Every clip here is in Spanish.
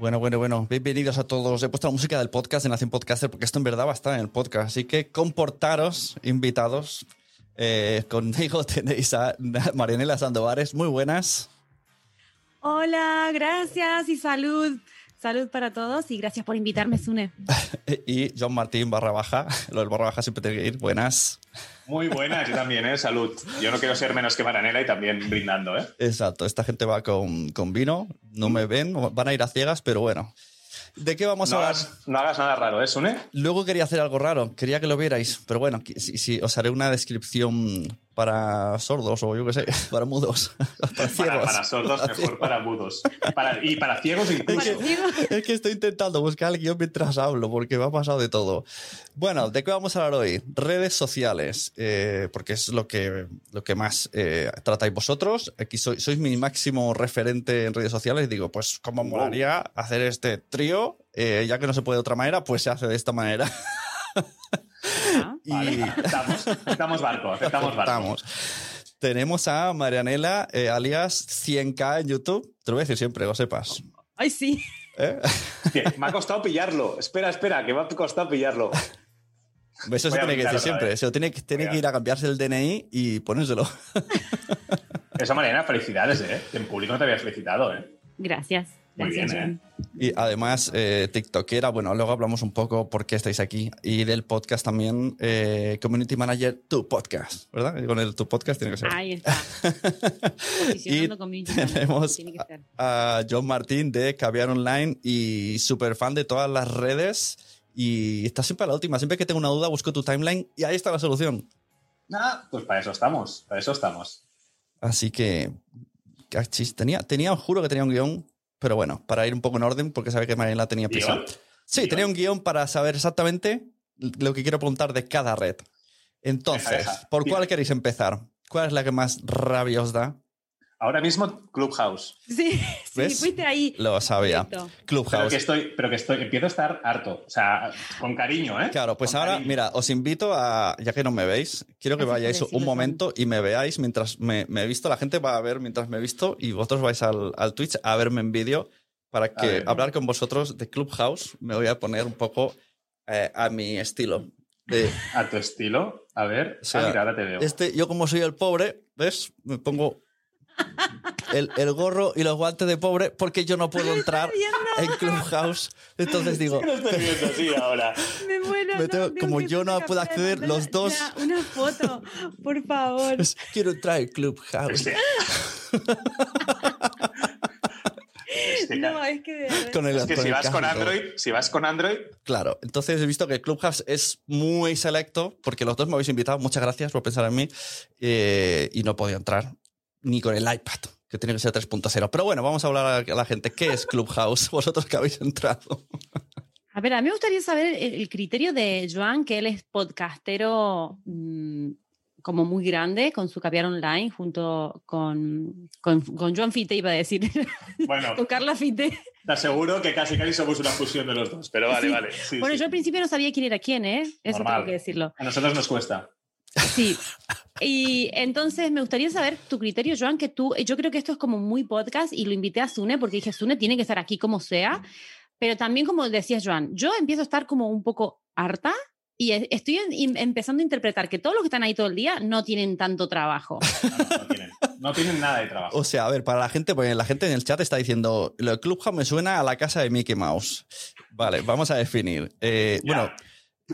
Bueno, bueno, bueno. Bienvenidos a todos. He puesto la música del podcast de Nación Podcaster porque esto en verdad va a estar en el podcast. Así que comportaros, invitados. Eh, conmigo tenéis a Marianela Sandovares. Muy buenas. Hola, gracias y salud. Salud para todos y gracias por invitarme, Sune. y John Martín barra baja. Lo del barra baja siempre tiene que ir. Buenas. Muy buenas, yo también, ¿eh? Salud. Yo no quiero ser menos que Maranela y también brindando, ¿eh? Exacto. Esta gente va con, con vino. No me ven. Van a ir a ciegas, pero bueno. ¿De qué vamos No a hablar? hagas, no hagas nada raro, ¿eh, Sune? Luego quería hacer algo raro, quería que lo vierais, pero bueno, sí, os haré una descripción para sordos o yo qué sé, para mudos, para ciegos. Para, para sordos, mejor para mudos. Para- y para ciegos incluso. Es que estoy intentando buscar el guion mientras hablo, porque me ha pasado de todo. Bueno, ¿de qué vamos a hablar hoy? Redes sociales, eh, porque es lo que, lo que más eh, tratáis vosotros. Aquí sois, sois mi máximo referente en redes sociales. Digo, pues, ¿cómo molaría hacer este trío? Eh, ya que no se puede de otra manera, pues se hace de esta manera. Y- Vale, aceptamos, aceptamos barco, aceptamos barco. Aceptamos. Tenemos a Marianela, eh, alias 100k en YouTube. Te lo voy a decir siempre, lo sepas. Ay, sí. ¿Eh? Me ha costado pillarlo. Espera, espera, que me ha costado pillarlo. Eso se tiene que decir siempre. vez. Se lo tiene, que- tiene Voy a- que ir a cambiarse el DNI y ponérselo. Esa manera, felicidades, ¿eh? En público no te había felicitado, ¿eh? Gracias. Muy Gracias, bien, John. Y además, eh, TikTokera, bueno, luego hablamos un poco por qué estáis aquí. Y del podcast también, eh, Community Manager, tu podcast, ¿verdad? Y Con el tu podcast tiene que ser. Ahí está. Y community manager, tenemos a John Martín de Caviar Online y súper fan de todas las redes. Y está siempre a la última. Siempre que tengo una duda, busco tu timeline y ahí está la solución. Ah, pues para eso estamos, para eso estamos. Así que, cachis, tenía, tenía, juro que tenía un guion, pero bueno, para ir un poco en orden, porque sabe que Mariela tenía prisa. ¿Guión? Sí, ¿Guión? tenía un guion para saber exactamente lo que quiero preguntar de cada red. Entonces. ¿por cuál queréis empezar? ¿Cuál es la que más rabia os da? Ahora mismo, Clubhouse. Sí, sí, ¿Ves? fuiste ahí. Lo sabía. Directo. Pero Clubhouse. que estoy, pero que estoy, empiezo a estar harto. O sea, con cariño, ¿eh? Claro, pues Con ahora, cariño. mira, os invito a, ya que no me veis, quiero que Así vayáis un momento y me veáis mientras me, me he visto. La gente va a ver mientras me he visto y vosotros vais al, al Twitch a verme en vídeo para que ver. hablar con vosotros de Clubhouse. Me voy a poner un poco eh, a mi estilo. de- A tu estilo. A ver. o sea, ah, mira, ahora te veo. este, yo como soy el pobre, ¿ves? Me pongo el, el gorro y los guantes de pobre porque yo no puedo entrar en Clubhouse. Entonces digo, Lo estoy viendo así ahora. Me muero. Me tengo- tengo como yo no puedo acceder, pantalla los dos- Una, una foto, por favor. pues, quiero entrar en Clubhouse. No, es que Con el- Es que con si el vas con casco. Android, si vas con Android, Claro, entonces he visto que Clubhouse es muy selecto porque los dos me habéis invitado. Muchas gracias por pensar en mí. eh, y no podía entrar ni con el iPad, que tiene que ser 3.0. Pero bueno, vamos a hablar a la gente. ¿Qué es Clubhouse? Vosotros que habéis entrado. A ver, a mí me gustaría saber el, criterio de Joan, que él es podcastero mm, como muy grande, con su caviar online, junto con, con, con Joan Fite, iba a decir, bueno, con Carla Fite. te aseguro que casi casi somos una fusión de los dos. Pero vale, Sí. vale. Sí, bueno, sí. yo al principio no sabía quién era quién, ¿eh? Eso Normal. tengo que decirlo. A nosotros nos cuesta. Sí. Y entonces me gustaría saber tu criterio, Joan, que tú, yo creo que esto es como muy podcast y lo invité a Sune porque dije, Sune tiene que estar aquí como sea, pero también como decías, Joan, yo empiezo a estar como un poco harta y estoy en- em- empezando a interpretar que todos los que están ahí todo el día no tienen tanto trabajo. No, no, no tienen, no tienen nada de trabajo. O sea, a ver, para la gente, porque la gente en el chat está diciendo, lo de Clubhouse me suena a la casa de Mickey Mouse. Vale, vamos a definir. Eh, bueno,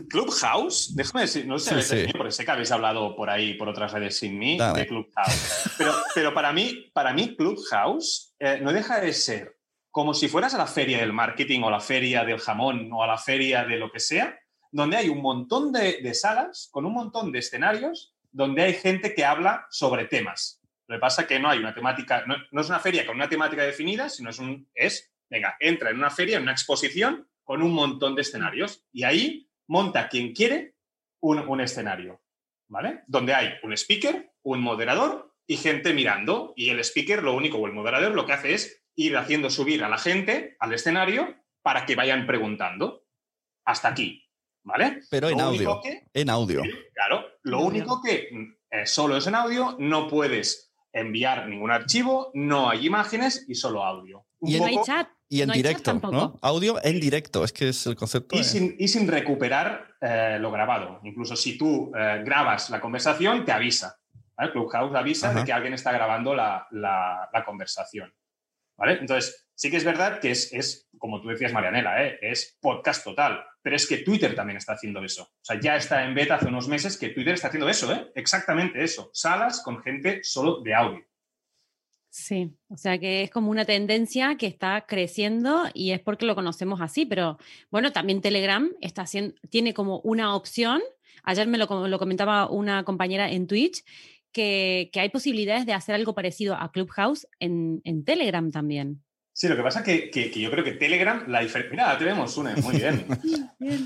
Clubhouse, déjame decir, no sé, Sí, sí. porque sé que habéis hablado por ahí, por otras redes sin mí, Dale. de Clubhouse. Pero, pero para, mí, para mí, Clubhouse eh, no deja de ser como si fueras a la feria del marketing o la feria del jamón o a la feria de lo que sea, donde hay un montón de, de salas con un montón de escenarios donde hay gente que habla sobre temas. Lo que pasa es que no hay una temática, no, no es una feria con una temática definida, sino es un, es, venga, entra en una feria, en una exposición con un montón de escenarios y ahí monta quien quiere un, un escenario, ¿vale? Donde hay un speaker, un moderador y gente mirando. Y el speaker, lo único, o el moderador, lo que hace es ir haciendo subir a la gente al escenario para que vayan preguntando. Hasta aquí, ¿vale? pero en audio. que- En audio. Claro, lo Audio. único que mm, eh, solo es en audio, no puedes enviar ningún archivo, no hay imágenes y solo audio. Un Y en- No hay poco- chat. Y en no directo. ¿no? Audio en directo, es que es el concepto. y, de- sin, y sin recuperar eh, lo grabado. Incluso si tú eh, grabas la conversación, te avisa. ¿vale? Clubhouse avisa Ajá. de que alguien está grabando la, la- la conversación. ¿vale? Entonces, sí que es verdad que es, es como tú decías, Marianela, ¿eh? es podcast total. Pero es que Twitter también está haciendo eso. O sea, ya está en beta hace unos meses que Twitter está haciendo eso, ¿eh? exactamente eso. Salas con gente solo de audio. Sí, o sea que es como una tendencia que está creciendo y es porque lo conocemos así, pero bueno, también Telegram está haciendo, tiene como una opción, ayer me lo, lo comentaba una compañera en Twitch, que, que hay posibilidades de hacer algo parecido a Clubhouse en, en Telegram también. Sí, lo que pasa que, que, que yo creo que Telegram, la diferencia... Mira, te vemos, muy bien.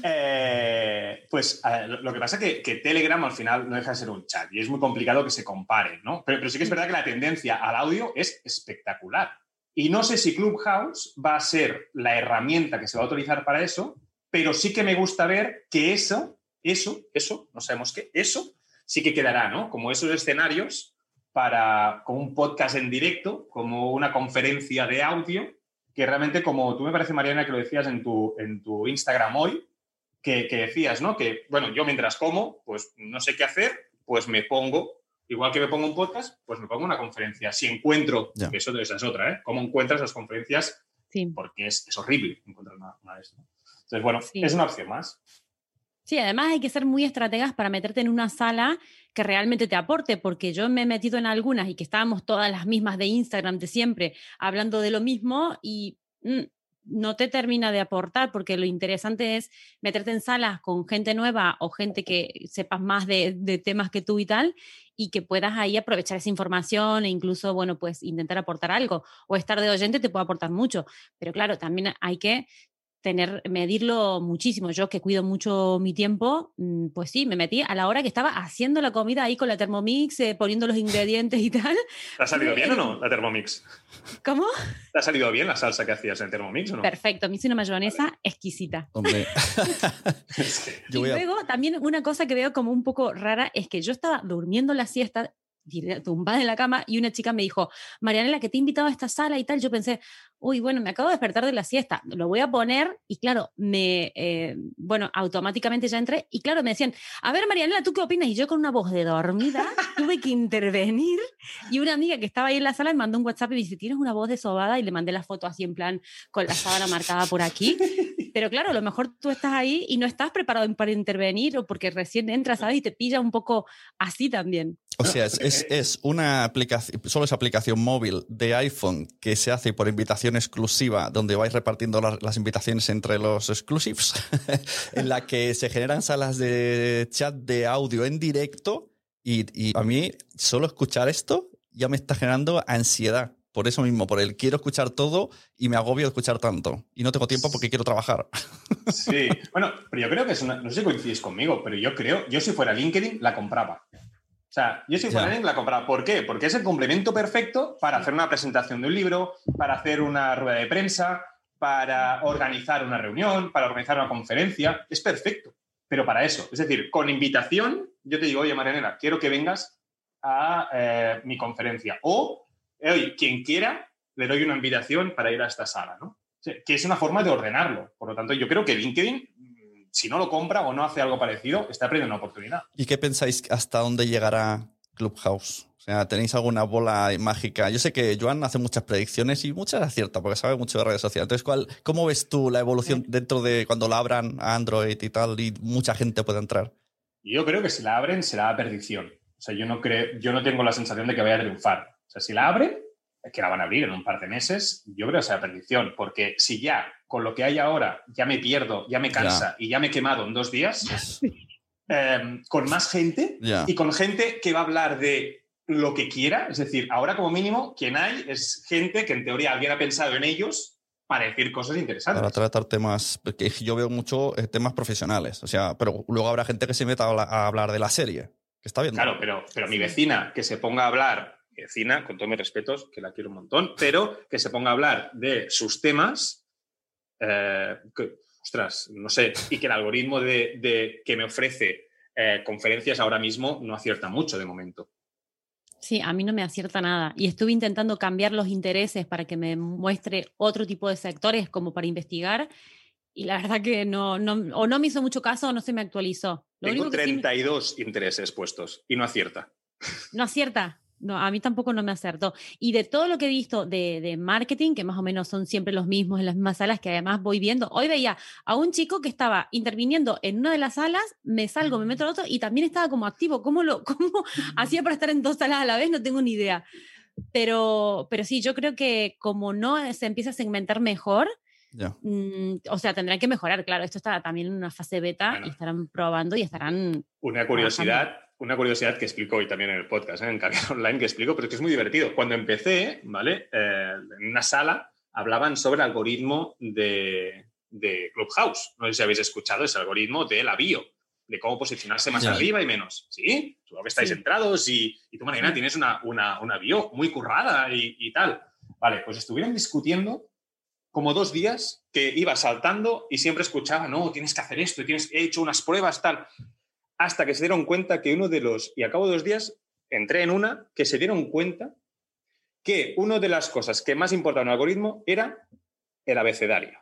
Eh, pues lo que pasa es que, que Telegram al final no deja de ser un chat y es muy complicado que se comparen, ¿no? Pero, pero sí que es verdad que la tendencia al audio es espectacular. Y no sé si Clubhouse va a ser la herramienta que se va a utilizar para eso, pero sí que me gusta ver que eso, eso, eso, no sabemos qué, eso sí que quedará, ¿no? Como esos escenarios para, como un podcast en directo, como una conferencia de audio, que realmente, como tú me parece, Mariana, que lo decías en tu, en tu Instagram hoy, que, que decías, ¿no? Que, bueno, yo mientras como, pues no sé qué hacer, pues me pongo, igual que me pongo un podcast, pues me pongo una conferencia. Si encuentro, Ya. que eso esa es otra, ¿eh? ¿Cómo encuentras las conferencias? Sí. Porque es, es horrible encontrar una, una de estas. Entonces, bueno, Sí. es una opción más. Sí, además hay que ser muy estrategas para meterte en una sala que realmente te aporte, porque yo me he metido en algunas y que estábamos todas las mismas de Instagram de siempre, hablando de lo mismo y mm, no te termina de aportar, porque lo interesante es meterte en salas con gente nueva o gente que sepas más de, de temas que tú y tal, y que puedas ahí aprovechar esa información e incluso, bueno, pues intentar aportar algo, o estar de oyente te puede aportar mucho, pero claro, también hay que tener, medirlo muchísimo. Yo que cuido mucho mi tiempo, mm, pues sí, me metí a la hora que estaba haciendo la comida ahí con la Thermomix, eh, poniendo los ingredientes y tal. ¿Te ha salido bien o no la Thermomix? ¿Cómo? ¿Te ha salido bien la salsa que hacías en Thermomix o no? Perfecto, me hice una mayonesa exquisita. Hombre, y voy a... luego también una cosa que veo como un poco rara es que yo estaba durmiendo la siesta tumbada en la cama y una chica me dijo, Marianela, que te he invitado a esta sala y tal. Yo pensé, uy, bueno, me acabo de despertar de la siesta, lo voy a poner y claro, me, eh, bueno, automáticamente ya entré y claro, me decían, a ver, Marianela, ¿tú qué opinas? Y yo con una voz de dormida tuve que intervenir y una amiga que estaba ahí en la sala me mandó un WhatsApp y me dice, ¿tienes una voz de sobada? Y le mandé la foto así en plan con la sábana marcada por aquí. Pero claro, a lo mejor tú estás ahí y no estás preparado para intervenir o porque recién entras, ¿sabes? Y te pilla un poco así también. O sea, es, es, una aplicación, solo es aplicación móvil de iPhone que se hace por invitación exclusiva, donde vais repartiendo las, invitaciones entre los exclusives, en la que se generan salas de chat de audio en directo. Y, y a mí, solo escuchar esto ya me está generando ansiedad. Por eso mismo, por el quiero escuchar todo y me agobio de escuchar tanto. Y no tengo tiempo porque quiero trabajar. Sí, bueno, pero yo creo que es una. No sé si coincides conmigo, pero yo creo, yo si fuera LinkedIn, la compraba. O sea, yo fuera LinkedIn, la compraba. ¿Por qué? Porque es el complemento perfecto para hacer una presentación de un libro, para hacer una rueda de prensa, para organizar una reunión, para organizar una conferencia. Es perfecto. Pero para eso, es decir, con invitación, yo te digo, oye, Marianela, quiero que vengas a eh, mi conferencia. O oye, quien quiera, le doy una invitación para ir a esta sala, ¿no? que es una forma de ordenarlo. Por lo tanto, yo creo que LinkedIn, si no lo compra o no hace algo parecido, está perdiendo una oportunidad. ¿Y qué pensáis hasta dónde llegará Clubhouse? O sea, ¿tenéis alguna bola mágica? Yo sé que Joan hace muchas predicciones y muchas acierta porque sabe mucho de redes sociales. Entonces, ¿cuál, ¿cómo ves tú la evolución dentro de cuando la abran a Android y tal y mucha gente puede entrar? Yo creo que si la abren será a perdición. O sea, yo no, creo, yo no tengo la sensación de que vaya a triunfar. O sea, si la abren, que la van a abrir en un par de meses, yo creo que sea perdición, porque si ya con lo que hay ahora ya me pierdo, ya me cansa y ya me he quemado en dos días, em, con más gente y con gente que va a hablar de lo que quiera, es decir, ahora como mínimo quien hay es gente que en teoría alguien ha pensado en ellos para decir cosas interesantes. Para tratar temas, que yo veo mucho eh, temas profesionales, o sea, pero luego habrá gente que se meta a hablar de la serie, que está viendo. Claro, pero, pero mi vecina que se ponga a hablar vecina, con todos mis respetos, que la quiero un montón, pero que se ponga a hablar de sus temas, eh, ostras, no sé, y que el algoritmo de, que me ofrece eh, conferencias ahora mismo no acierta mucho de momento. Sí, a mí no me acierta nada. Y estuve intentando cambiar los intereses para que me muestre otro tipo de sectores como para investigar. Y la verdad que no, no o no me hizo mucho caso o no se me actualizó. Tengo 32 intereses puestos y no acierta. No acierta. No, a mí tampoco no me acertó. Y de todo lo que he visto de, marketing, que más o menos son siempre los mismos en las mismas salas, que además voy viendo, hoy veía a un chico que estaba interviniendo en una de las salas, me salgo, me meto al otro y también estaba como activo. ¿Cómo lo cómo hacía para estar en dos salas a la vez? No tengo ni idea. Pero, pero sí, yo creo que como no se empieza a segmentar mejor, mm, o sea, tendrán que mejorar, claro, esto está también en una fase beta y estarán probando y estarán... Una curiosidad, una curiosidad que explico hoy también en el podcast, ¿eh? en Carrera Online, que explico, pero es que es muy divertido. Cuando empecé, ¿vale? Eh, en una sala hablaban sobre el algoritmo de, de, Clubhouse. No sé si habéis escuchado ese algoritmo de la bio, de cómo posicionarse más arriba y menos. ¿Sí? Supongo que estáis entrados y, y tú, Marina, tienes una, una, una, bio muy currada y, y tal. Vale, pues estuvieron discutiendo como dos días que iba saltando y siempre escuchaba, no, tienes que hacer esto, tienes, he hecho unas pruebas, tal hasta que se dieron cuenta que uno de los, y a cabo de dos días entré en una, que se dieron cuenta que una de las cosas que más importaba en el algoritmo era el abecedario.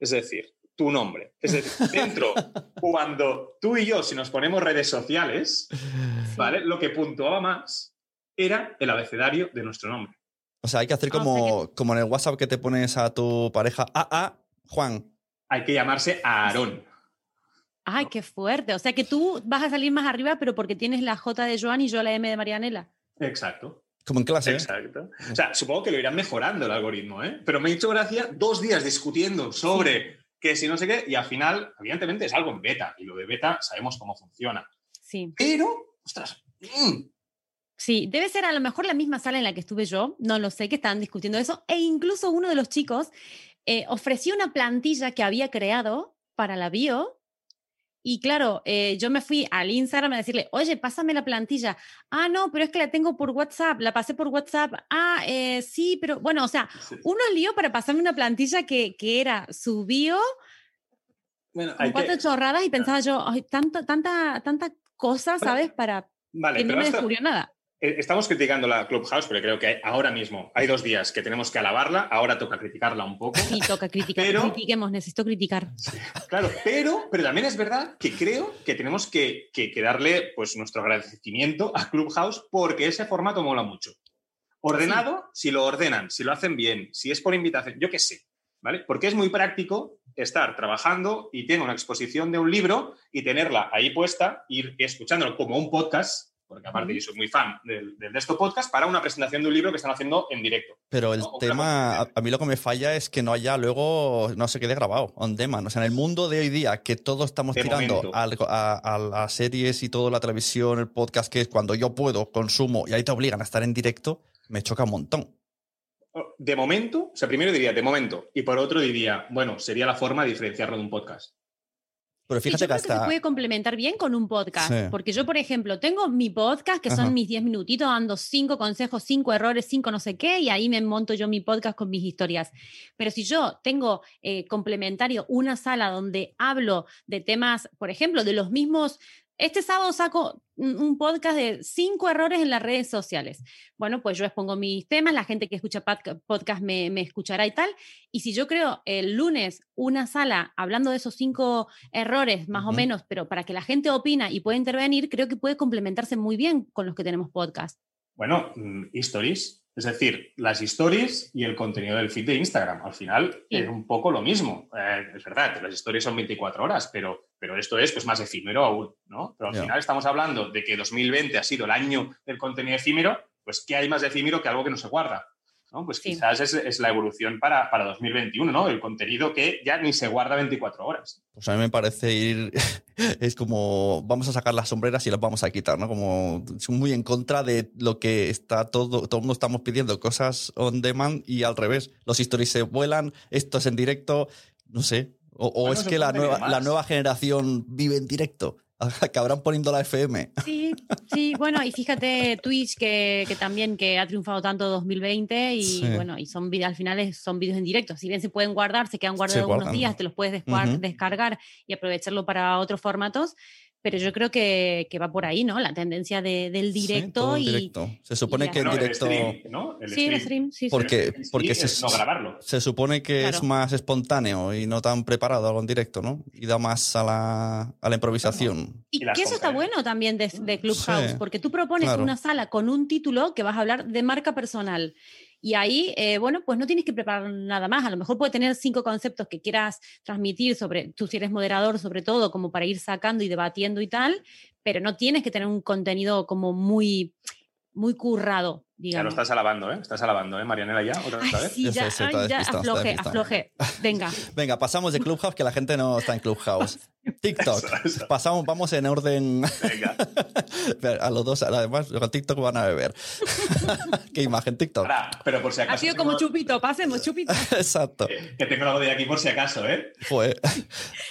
Es decir, tu nombre. Es decir, dentro, cuando tú y yo, si nos ponemos redes sociales, ¿vale? Lo que puntuaba más era el abecedario de nuestro nombre. O sea, hay que hacer ah, como, como en el WhatsApp que te pones a tu pareja, a, a Juan. Hay que llamarse Aarón. Ay, qué fuerte. O sea que tú vas a salir más arriba, pero porque tienes la J de Joan y yo la M de Marianela. Exacto. Como en clase. ¿eh? Exacto. O sea, supongo que lo irán mejorando el algoritmo, ¿eh? Pero me he hecho gracia dos días discutiendo sobre que si no sé qué, y al final, evidentemente, es algo en beta, y lo de beta sabemos cómo funciona. Sí. Pero, ostras. Mm. Sí, debe ser a lo mejor la misma sala en la que estuve yo, no lo sé, que estaban discutiendo eso, e incluso uno de los chicos eh, ofreció una plantilla que había creado para la bio y claro, eh, yo me fui al Instagram a decirle, oye, pásame la plantilla. Ah, no, pero es que la tengo por WhatsApp, la pasé por WhatsApp. Ah, eh, sí, pero bueno, o sea, uno lío para pasarme una plantilla que, que era su bio, bueno, cuatro chorradas y pensaba yo, Ay, tanta, tanta, tanta cosa, ¿sabes? Para vale, que no me descubrió nada. Eh, estamos criticando la Clubhouse, pero creo que ahora mismo hay dos días que tenemos que alabarla, ahora toca criticarla un poco. Sí, toca criticar. Pero- Critiquemos, necesito criticar. Claro, pero, pero también es verdad que creo que tenemos que, que- que darle pues, nuestro agradecimiento a Clubhouse porque ese formato mola mucho. Ordenado, si lo ordenan, si lo hacen bien, si es por invitación, yo qué sé, ¿vale? Porque es muy práctico estar trabajando y tengo una exposición de un libro y tenerla ahí puesta, ir escuchándolo como un podcast, porque aparte yo soy muy fan del, del de estos podcast, para una presentación de un libro que están haciendo en directo. Pero el No, tema, a, mí lo que me falla es que no haya luego, no se quede grabado, on demand. O sea, en el mundo de hoy día, que todos estamos De tirando al- a, a las series y todo, la televisión, el podcast, que es cuando yo puedo, consumo, y ahí te obligan a estar en directo, me choca un montón. De momento, o sea, primero diría de momento, y por otro diría, bueno, sería la forma de diferenciarlo de un podcast. Pero Sí, fíjate yo que creo que se puede complementar bien con un podcast. Sí. Porque yo, por ejemplo, tengo mi podcast, que Ajá. son mis 10 minutitos dando cinco consejos, cinco errores, cinco no sé qué, y ahí me monto yo mi podcast con mis historias. Pero si yo tengo eh, complementario una sala donde hablo de temas, por ejemplo, de los mismos... Este sábado saco un podcast de cinco errores en las redes sociales. Bueno, pues yo expongo mis temas, la gente que escucha podca- podcast me, me escuchará y tal. Y si yo creo el lunes una sala hablando de esos cinco errores, más o menos, pero para que la gente opina y pueda intervenir, creo que puede complementarse muy bien con los que tenemos podcast. Bueno, mm, stories, es decir, las stories y el contenido del feed de Instagram. Al final Sí. es un poco lo mismo. Eh, es verdad, las stories son 24 horas, pero, pero esto es pues, más efímero aún, ¿no? Pero al final estamos hablando de que 2020 ha sido el año del contenido efímero, pues ¿qué hay más de efímero que algo que no se guarda? ¿No? Pues Sí. quizás es, es la evolución para, para 2021, ¿no? El contenido que ya ni se guarda 24 horas. Pues a mí me parece ir. Es como. Vamos a sacar las sombreras y las vamos a quitar, ¿no? Como. Es muy en contra de lo que está todo. Todo el mundo estamos pidiendo cosas on demand y al revés. Los stories se vuelan, esto es en directo. No sé. O, o Bueno, es que la nueva, la nueva generación vive en directo. Acabarán poniendo la FM. Sí, sí, bueno, y fíjate Twitch que, que también que ha triunfado tanto 2020 y Sí. bueno, y son al final son vídeos en directo, si bien se pueden guardar, se quedan guardados unos días, te los puedes desguar- Ujú. descargar y aprovecharlo para otros formatos, pero yo creo que, que va por ahí, ¿no? La tendencia de- del Sí, directo todo en y directo. Se supone y que el directo. stream, ¿no? El sí, el stream, sí, sí. Porque- stream porque se- no grabarlo. Se supone que es más espontáneo y no tan preparado algo en directo, ¿no? Y da más a la, a la improvisación. Y Y que eso está bueno también de, de Clubhouse, Sí, porque tú propones claro. una sala con un título que vas a hablar de marca personal. Y ahí, eh, bueno, pues no tienes que preparar nada más. A lo mejor puede tener cinco conceptos que quieras transmitir sobre, tú si eres moderador sobre todo, como para ir sacando y debatiendo y tal, pero no tienes que tener un contenido como muy, muy currado, Ya lo estás alabando, ¿eh? Estás alabando, ¿eh, Marianela, ya? ¿Otra Ay, vez? sí, ya, eso, ay, está ya, despistado, está afloje, despistado. afloje. Venga. Venga, pasamos de Clubhouse, que la gente no está en Clubhouse. TikTok. Eso, eso. Pasamos, vamos en orden. Venga. A los dos, además, con TikTok van a beber. ¿Qué imagen TikTok? Ahora, pero por si acaso. Ha sido como chupito, pasemos, chupito. Exacto. Que tengo la botella aquí por si acaso, ¿eh? Fue.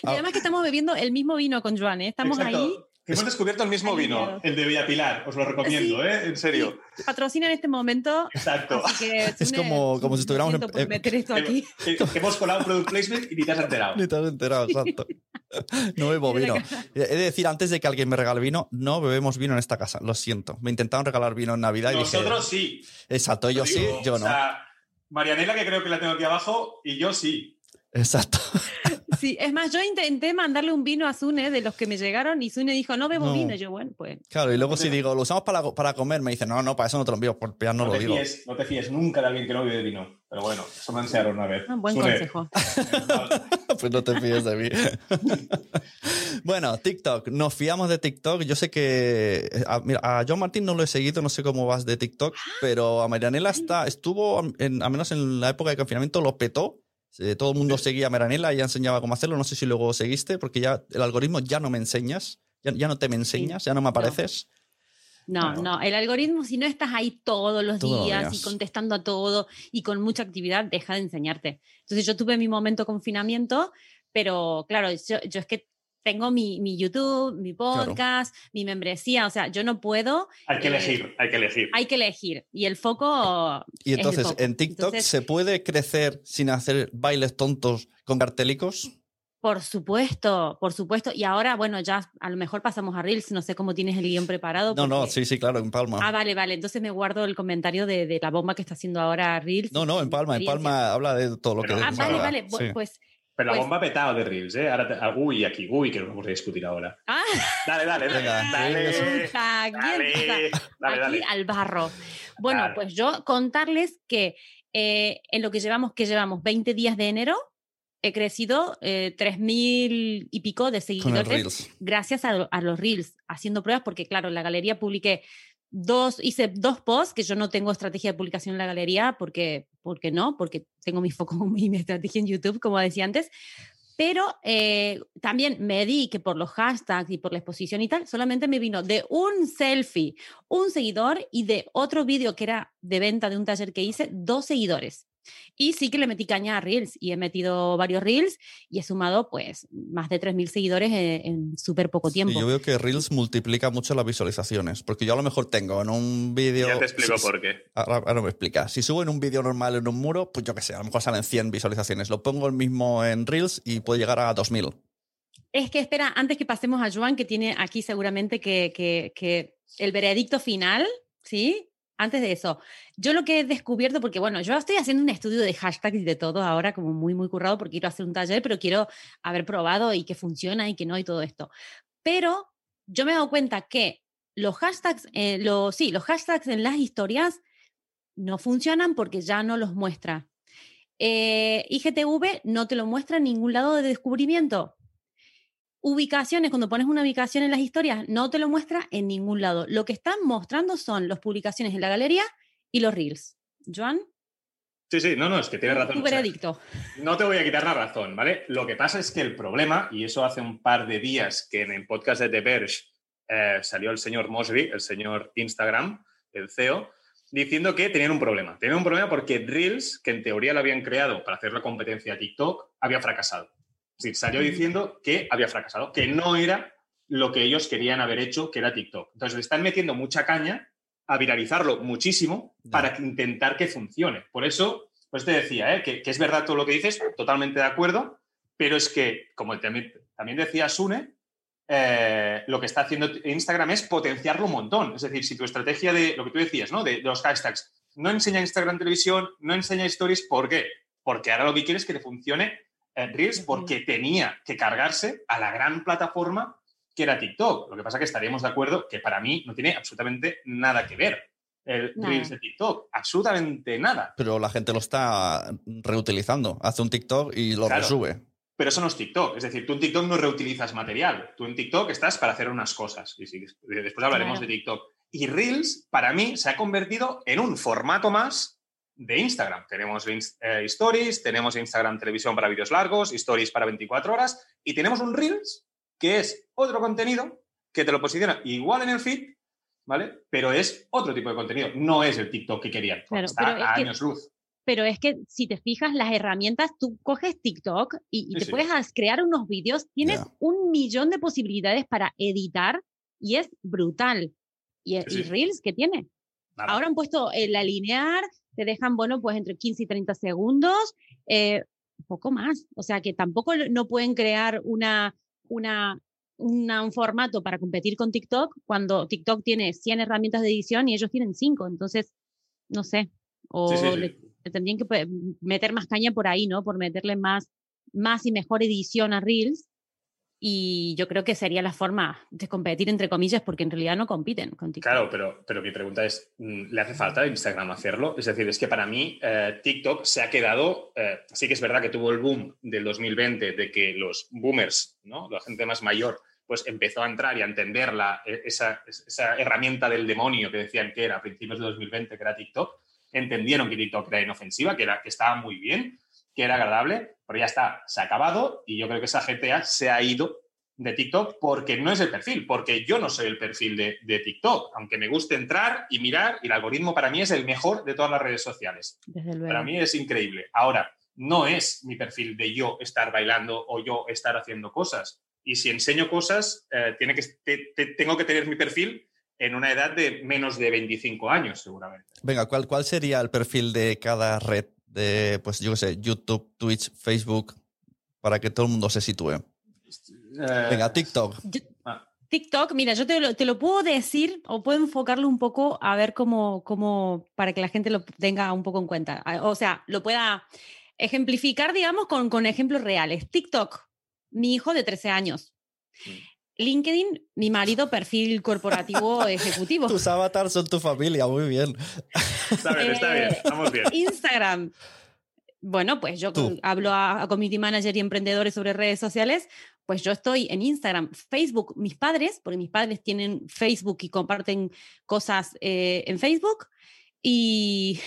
Y además que estamos bebiendo el mismo vino con Joan, ¿eh? Estamos Exacto. ahí. Hemos descubierto el mismo vino, el de Villapilar. Os lo recomiendo, Sí. ¿eh? En serio. Sí, patrocina en este momento. Exacto. Así que, Es Sune, como- como si estuviéramos en- por meter esto aquí. Que, que hemos colado un product placement y ni te has enterado. Ni te has enterado, exacto. No bebo vino. He de decir antes de que alguien me regale vino, no bebemos vino en esta casa. Lo siento. Me intentaron regalar vino en Navidad y Nosotros dije. sí. Exacto, yo sí, Digo, yo O no. sea, Marianela, que creo que la tengo aquí abajo, y yo sí. Exacto. Sí, es más, yo intenté mandarle un vino a Sune de los que me llegaron y Sune dijo, no bebo No. vino. Y yo, bueno, pues. Claro, y luego si digo, lo usamos para, para comer, me dicen, no, no, para eso no te lo envío, pues ya no, No, lo te digo. fíes, no te fíes nunca de alguien que no bebe vino. Pero bueno, eso me enseñaron una vez. ah, buen Sune, consejo. pues no te fíes de mí. bueno, TikTok. Nos fiamos de TikTok. Yo sé que a, mira, a John Martín no lo he seguido, no sé cómo vas de TikTok, pero a Marianela está, estuvo, en, al menos en la época de confinamiento, lo petó. Eh, Todo el mundo seguía a Marianela y ya enseñaba cómo hacerlo. No sé si luego seguiste, porque ya el algoritmo ya no me enseñas, ya, ya no te me enseñas, ya no me apareces. No, Bueno. no, el algoritmo, si no estás ahí todos los Todos días, días. y contestando a todo y con mucha actividad, deja de enseñarte. Entonces yo tuve mi momento de confinamiento, pero claro, yo, yo es que tengo mi, mi YouTube, mi podcast, mi membresía, o sea, yo no puedo, Hay que Eh, elegir, hay que elegir. hay que elegir. Y el foco... Y es el entonces, foco. en TikTok, Entonces, ¿se puede crecer sin hacer bailes tontos con cartelicos? Por supuesto, por supuesto. Y ahora, bueno, ya a lo mejor pasamos a Reels, no sé cómo tienes el guion preparado. No, no, sí, sí, claro, en Palma. Ah, vale, vale. Entonces me guardo el comentario de, de la bomba que está haciendo ahora Reels. no, no, en Palma, en. Palma habla de todo lo que... Pero- Ah, vale, vale. Sí. Pues. Pero la Pues- bomba ha petado de Reels, ¿eh? Ahora te- ah, uy, aquí, uy, que nos vamos a discutir ahora. Ah, Dale, dale, Venga, dale. hija, ¿quién Dale, dale, aquí dale. al barro. Bueno, Claro. pues yo contarles que eh, en lo que llevamos, que llevamos 20 días de enero, he crecido eh, 3.000 y pico de seguidores gracias a, a los Reels, haciendo pruebas, porque claro, en la galería publiqué dos, hice dos posts, que yo no tengo estrategia de publicación en la galería, porque, porque no, porque tengo mi foco y mi estrategia en YouTube, como decía antes, pero eh, también me di que por los hashtags y por la exposición y tal, solamente me vino de un selfie, un seguidor y de otro vídeo que era de venta de un taller que hice, dos seguidores. Y sí que le metí caña a Reels y he metido varios Reels y he sumado pues más de 3.000 seguidores en, en súper poco tiempo. yo veo que Reels multiplica mucho las visualizaciones, porque yo a lo mejor tengo en un vídeo... Ya te explico sí, por qué. Ahora, ahora me explica. Si subo en un vídeo normal en un muro, pues yo qué sé, a lo mejor salen 100 visualizaciones. Lo pongo el mismo en Reels y puede llegar a 2000. Es que espera, antes que pasemos a Joan, que tiene aquí seguramente que, que- que el veredicto final, ¿sí? Antes de eso, yo lo que he descubierto, porque bueno, yo estoy haciendo un estudio de hashtags y de todo ahora, como muy, muy currado, porque quiero hacer un taller, pero quiero haber probado y que funciona y que no y todo esto. Pero yo me he dado cuenta que los hashtags, eh, los, sí, los hashtags en las historias no funcionan porque ya no los muestra. Eh, IGTV no te lo muestra en ningún lado de descubrimiento. Ubicaciones, cuando pones una ubicación en las historias, no te lo muestra en ningún lado. Lo que están mostrando son las publicaciones en la galería y los reels. Joan, Sí, sí, no, no, es que tienes razón. tu o sea, veredicto. No te voy a quitar la razón, ¿vale? Lo que pasa es que el problema, y eso hace un par de días que en el podcast de The Verge eh, salió el señor Mosby, el señor Instagram, el CEO, diciendo que tenían un problema. Tenían un problema porque Reels, que en teoría lo habían creado para hacer la competencia a TikTok, había fracasado. Es decir, salió diciendo que había fracasado, que no era lo que ellos querían haber hecho, que era TikTok. Entonces le están metiendo mucha caña a viralizarlo muchísimo para intentar que funcione. Por eso, pues te decía, ¿eh? que, que es verdad todo lo que dices, totalmente de acuerdo, pero es que, como también, también decía Sune, eh, lo que está haciendo Instagram es potenciarlo un montón. Es decir, si tu estrategia de lo que tú decías, ¿no? De, de los hashtags, no enseña Instagram televisión, no enseña stories, ¿por qué? Porque ahora lo que quiere es que le funcione Reels, porque tenía que cargarse a la gran plataforma que era TikTok. Lo que pasa es que estaríamos de acuerdo que para mí no tiene absolutamente nada que ver el. Reels de TikTok. Absolutamente nada. Pero la gente lo está reutilizando. Hace un TikTok y lo Claro. resube. Pero eso no es TikTok. Es decir, tú en TikTok no reutilizas material. Tú en TikTok estás para hacer unas cosas. Y después hablaremos Claro. de TikTok. Y Reels, para mí, se ha convertido en un formato más de Instagram. Tenemos eh, Stories, tenemos Instagram Televisión para vídeos largos, Stories para 24 horas, y tenemos un Reels, que es otro contenido que te lo posiciona igual en el feed, ¿vale? Pero es otro tipo de contenido. No es el TikTok que querían. Claro, está pero es a que- años luz. Pero es que si te fijas, las herramientas, tú coges TikTok y, y Sí, te sí. puedes crear unos vídeos, tienes Ya. un millón de posibilidades para editar y es brutal. ¿Y, Sí, y sí. Reels qué tiene? Nada. Ahora han puesto el alinear, te dejan, bueno, pues entre 15 y 30 segundos, eh, poco más. O sea que tampoco no pueden crear una, una, una- un formato para competir con TikTok cuando TikTok tiene 100 herramientas de edición y ellos tienen 5. Entonces, no sé. O Sí, le, le tendrían que pe- meter más caña por ahí, ¿no? Por meterle más, más y mejor edición a Reels. Y yo creo que sería la forma de competir, entre comillas, porque en realidad no compiten con TikTok. Claro, pero, pero mi pregunta es, mm, ¿le hace falta a Instagram hacerlo? Es decir, es que para mí eh, TikTok se ha quedado, eh, sí que es verdad que tuvo el boom del 2020 de que los boomers, ¿no? la gente más mayor, pues empezó a entrar y a entender la, e- esa, esa herramienta del demonio que decían que era a principios de 2020, que era TikTok. Entendieron que TikTok era inofensiva, que, era, que estaba muy bien, que era agradable, pero ya está, se ha acabado y yo creo que esa gente ya se ha ido de TikTok porque no es el perfil, porque yo no soy el perfil de, de TikTok, aunque me guste entrar y mirar, y el algoritmo para mí es el mejor de todas las redes sociales. Desde luego. Para mí es increíble. Ahora, no es mi perfil de yo estar bailando o yo estar haciendo cosas. Y si enseño cosas, eh, tiene que, te- te- tengo que tener mi perfil en una edad de menos de 25 años, seguramente. Venga, ¿cuál, ¿cuál sería el perfil de cada red de, pues yo qué sé, YouTube, Twitch, Facebook? para que todo el mundo se sitúe. Eh, Venga, TikTok. Yo- ah, TikTok, mira, yo te lo, te lo puedo decir o puedo enfocarlo un poco a ver cómo, cómo, para que la gente lo tenga un poco en cuenta. A- O sea, lo pueda ejemplificar, digamos, con, con ejemplos reales. TikTok, mi hijo de 13 años. LinkedIn, mi marido, perfil corporativo ejecutivo. Tus avatars son tu familia, muy bien. está bien, está bien, Eh, estamos bien. Instagram. Bueno, pues yo Tú. hablo a, a community manager y emprendedores sobre redes sociales, pues yo estoy en Instagram, Facebook, mis padres, porque mis padres tienen Facebook y comparten cosas eh, en Facebook, y...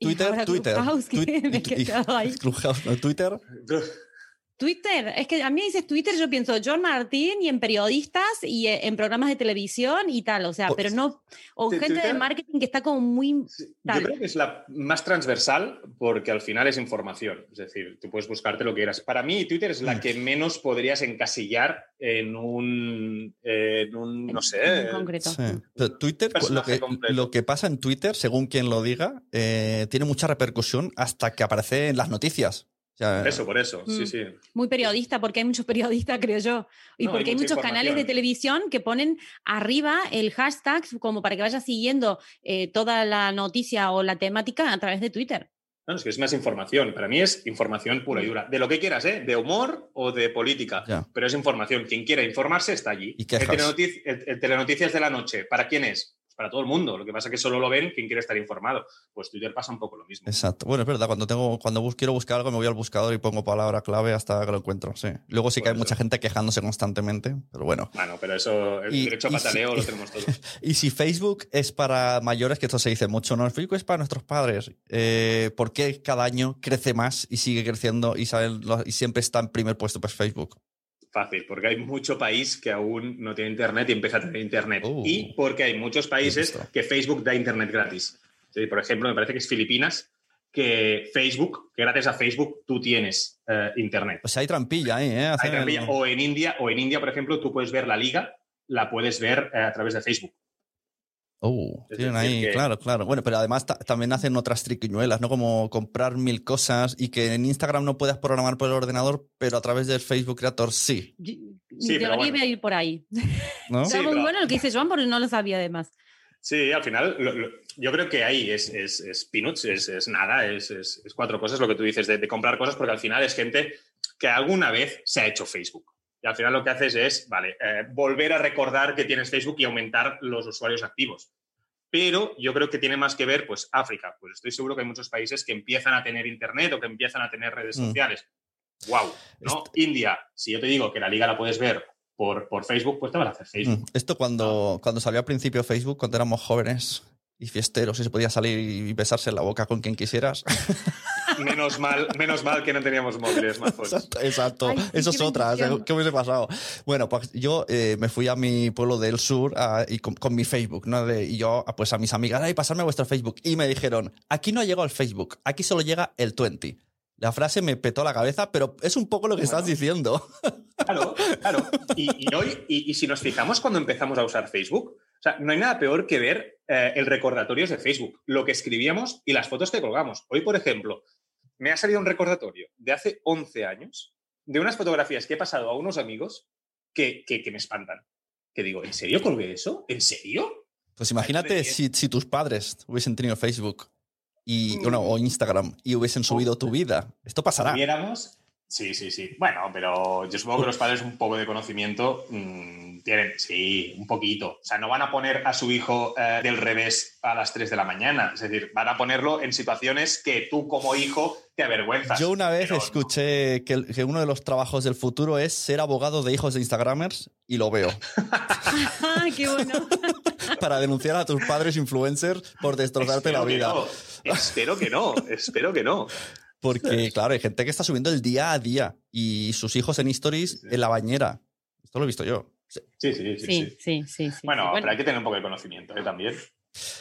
Twitter, Twitter. Clubhouse, que Twi- me he y- quedado ahí. Clubhouse, no, Twitter. Twitter, es que a mí dices Twitter, yo pienso John Martín y en periodistas y eh, en programas de televisión y tal, o sea, Pues- pero no, o ¿De gente de marketing que está como muy... Yo creo que es la más transversal porque al final es información. Es decir, tú puedes buscarte lo que quieras. Para mí, Twitter es la Mm. que menos podrías encasillar en un, en un no sé. en concreto. Sí. Pero Twitter, que, lo que pasa en Twitter, según quien lo diga, eh, tiene mucha repercusión hasta que aparece en las noticias. Eso, por eso. Sí, Mm. sí. muy periodista, porque hay muchos periodistas, creo yo, y No, porque hay muchos canales de televisión que ponen arriba el hashtag como para que vayas siguiendo eh, toda la noticia o la temática a través de Twitter. No, es que es más información. Para mí es información pura y dura. De lo que quieras, ¿eh? De humor o de política. Pero es información. Quien quiera informarse está allí. Y el, quejas. telenotic- el- el Telenoticias de la noche, ¿para quién es? Para todo el mundo. Lo que pasa es que solo lo ven quien quiere estar informado. Pues Twitter pasa un poco lo mismo. Exacto. Bueno, es verdad, cuando tengo, cuando bus- quiero buscar algo, me voy al buscador y pongo palabra clave hasta que lo encuentro. Sí. Luego sí que hay mucha gente quejándose constantemente, pero bueno. Bueno, pero eso, el Y- derecho a y si- pataleo lo tenemos todos. Y si Facebook es para mayores, que esto se dice mucho, no, Facebook es para nuestros padres, eh, ¿por qué cada año crece más y sigue creciendo y, y siempre está en primer puesto pues Facebook? Fácil, porque hay mucho país que aún no tiene internet y empieza a tener internet. Uh. y porque hay muchos países que Facebook da internet gratis. Sí, por ejemplo, me parece que es Filipinas, que Facebook, que gracias a Facebook tú tienes eh, internet. Sea, hay trampilla ahí, ¿eh? Hay trampilla. el- O en India, o en India, por ejemplo, tú puedes ver la liga, la puedes ver eh, a través de Facebook. Oh, Es tienen ahí, que- claro, claro. Bueno, pero además ta- también hacen otras triquiñuelas, ¿no? Como comprar mil cosas y que en Instagram no puedas programar por el ordenador, pero a través del Facebook Creator sí, Yo- Mi Sí, teoría bueno. iba a ir por ahí. ¿no? Sí, muy pero- bueno lo que dice Joan porque no lo sabía además. Sí, al final, lo- lo- yo creo que ahí es, es, es peanuts, es, es nada, es, es- es cuatro cosas lo que tú dices de, de comprar cosas, porque al final es gente que alguna vez se ha hecho Facebook. Y al final lo que haces es, vale, eh, volver a recordar que tienes Facebook y aumentar los usuarios activos. Pero yo creo que tiene más que ver, pues, África. Pues estoy seguro que hay muchos países que empiezan a tener Internet o que empiezan a tener redes Mm. sociales. ¡Wow! ¿no? India, si yo te digo que la liga la puedes ver por, por Facebook, pues te van a hacer Facebook. Mm. Esto cuando, cuando salió al principio Facebook, cuando éramos jóvenes y fiesteros y se podía salir y besarse en la boca con quien quisieras. Menos mal, menos mal que no teníamos móviles. Exacto, exacto. Ay, Eso qué es otra. bendición. ¿Qué hubiese pasado? Bueno, pues yo eh, me fui a mi pueblo del sur ah, y con, con mi Facebook, ¿no? De- y yo, ah, pues a mis amigas, ay, pasarme vuestro Facebook. Y me dijeron, aquí no ha llegado el Facebook, aquí solo llega el 20. La frase me petó la cabeza, pero es un poco lo que estás diciendo. Claro, claro. Y, y hoy, y, y si nos fijamos cuando empezamos a usar Facebook, o sea, no hay nada peor que ver eh, el recordatorio de Facebook, lo que escribíamos y las fotos que colgamos. Hoy, por ejemplo, me ha salido un recordatorio de hace 11 años de unas fotografías que he pasado a unos amigos que, que- que me espantan. Que digo, ¿en serio colgué eso? ¿En serio? Pues imagínate si, si tus padres hubiesen tenido Facebook y, Mm. o Instagram y hubiesen subido tu vida. Esto pasará. viéramos. Sí, sí, sí. Bueno, pero yo supongo que los padres un poco de conocimiento mm, tienen, sí, un poquito. O sea, no van a poner a su hijo eh, del revés a las 3 de la mañana. Es decir, van a ponerlo en situaciones que tú como hijo te avergüenzas. Yo una vez escuché que, el- que uno de los trabajos del futuro es ser abogado de hijos de Instagramers y lo veo. Qué bueno. para denunciar a tus padres influencers por destrozarte la espero vida. no. Espero que no, espero que no. Porque, claro, hay gente que está subiendo el día a día y sus hijos en stories en la bañera. Esto lo he visto yo. Sí, sí, sí. Sí, sí. sí, sí. sí, Bueno, sí. pero hay que tener un poco de conocimiento ¿eh? también.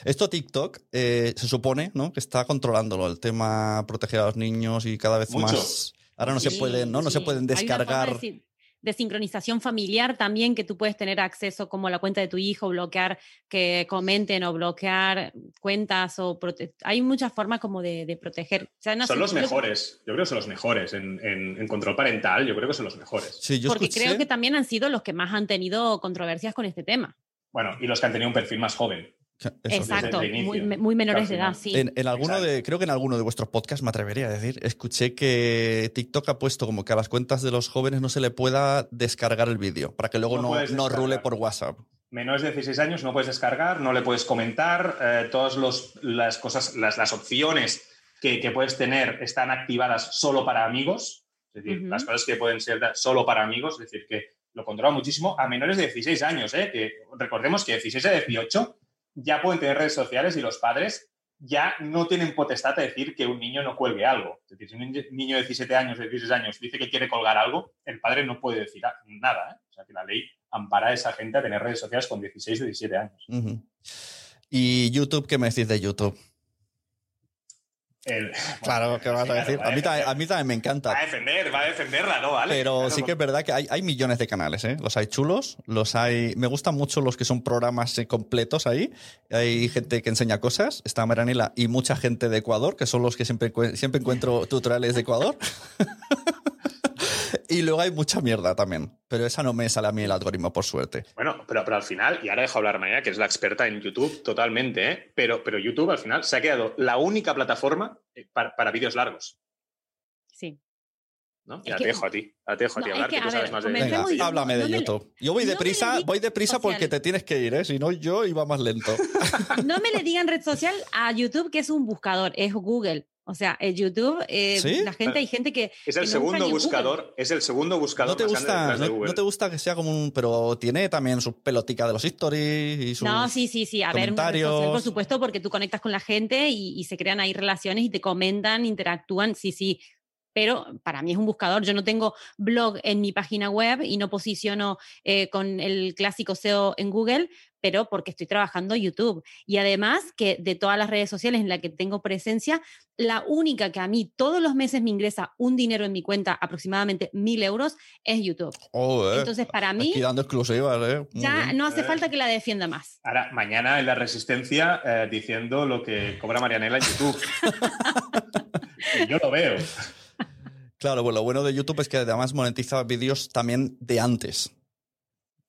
Esto TikTok eh, se supone ¿no? que está controlándolo, el tema proteger a los niños y cada vez Mucho. más. Ahora no se pueden, ¿no? No se pueden Hay una forma descargar. de decir- de sincronización familiar también que tú puedes tener acceso como a la cuenta de tu hijo, bloquear que comenten o bloquear cuentas o hay muchas formas como de, proteger. son los mejores, yo creo que son los mejores en, control parental, yo creo que son los mejores. Porque creo que también han sido los que más han tenido controversias con este tema. Bueno, y los que han tenido un perfil más joven. Exacto, muy, menores de edad, sí. En, alguno de, creo que en alguno de vuestros podcasts me atrevería a decir, escuché que TikTok ha puesto como que a las cuentas de los jóvenes no se le pueda descargar el vídeo, para que luego no, no, rule por WhatsApp. Menores de 16 años no puedes descargar, no le puedes comentar, eh, todas las cosas, las, opciones que, puedes tener están activadas solo para amigos, es decir, las cosas que pueden ser solo para amigos, es decir, que lo controla muchísimo a menores de 16 años, ¿eh? que recordemos que de 16 a 18 ya pueden tener redes sociales y los padres ya no tienen potestad de decir que un niño no cuelgue algo. Es decir, si un niño de 17 años, de 16 años dice que quiere colgar algo, el padre no puede decir nada. ¿eh? O sea, que la ley ampara a esa gente a tener redes sociales con 16 o 17 años. ¿Y YouTube qué me decís de YouTube? Claro, ¿qué vas a decir? A mí, también, me encanta. Va a defender, va a defenderla, ¿no? ¿Vale? Pero sí que es verdad que hay, millones de canales, ¿eh? Los hay chulos, los hay... Me gustan mucho los que son programas eh, completos ahí. Hay gente que enseña cosas, está Maranela y mucha gente de Ecuador, que son los que siempre, siempre encuentro tutoriales de Ecuador. y luego hay mucha mierda también. Pero esa no me sale a mí el algoritmo, por suerte. Bueno, pero, pero al final, y ahora dejo hablar Maya, que es la experta en YouTube totalmente, ¿eh? pero, pero YouTube al final se ha quedado la única plataforma eh, para, vídeos largos. Sí. ¿No? Ya te dejo a ti, ya te dejo a ti hablar, que, tú sabes más de Venga, háblame de YouTube. Yo voy deprisa, voy deprisa porque te tienes que ir, ¿eh? si no yo iba más lento. no me le digan red social a YouTube que es un buscador, es Google. O sea, el YouTube, eh, la gente, hay gente que. Es el segundo buscador, es el segundo buscador. ¿No te, gusta, no, te gusta que sea como un. Pero tiene también su pelotica de los stories y sus. No, sí, sí, sí. A ver, por supuesto, porque tú conectas con la gente y, y se crean ahí relaciones y te comentan, interactúan. Sí, sí pero para mí es un buscador. Yo no tengo blog en mi página web y no posiciono eh, con el clásico SEO en Google, pero porque estoy trabajando YouTube. Y además que de todas las redes sociales en las que tengo presencia, la única que a mí todos los meses me ingresa un dinero en mi cuenta, aproximadamente mil euros, es YouTube. Entonces, para mí... Aquí dando exclusivas, ¿eh? ya no hace falta que la defienda más. Ahora, mañana en La Resistencia eh, diciendo lo que cobra Marianela en YouTube. yo lo veo. Claro, bueno, lo bueno de YouTube es que además monetiza vídeos también de antes.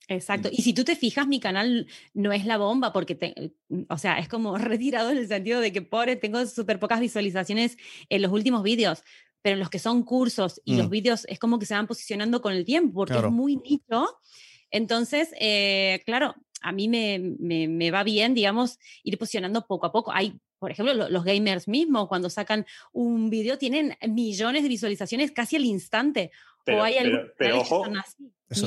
Exacto. Y si tú te fijas, mi canal no es la bomba porque, o sea, es como retirado en el sentido de que, pobre, tengo súper pocas visualizaciones en los últimos vídeos, pero en los que son cursos y los mm. vídeos es como que se van posicionando con el tiempo porque es muy nicho. Entonces, eh, claro, a mí me, me, me, va bien, digamos, ir posicionando poco a poco. Hay por ejemplo, los gamers mismos, cuando sacan un vídeo, tienen millones de visualizaciones casi al instante. Pero, ojo,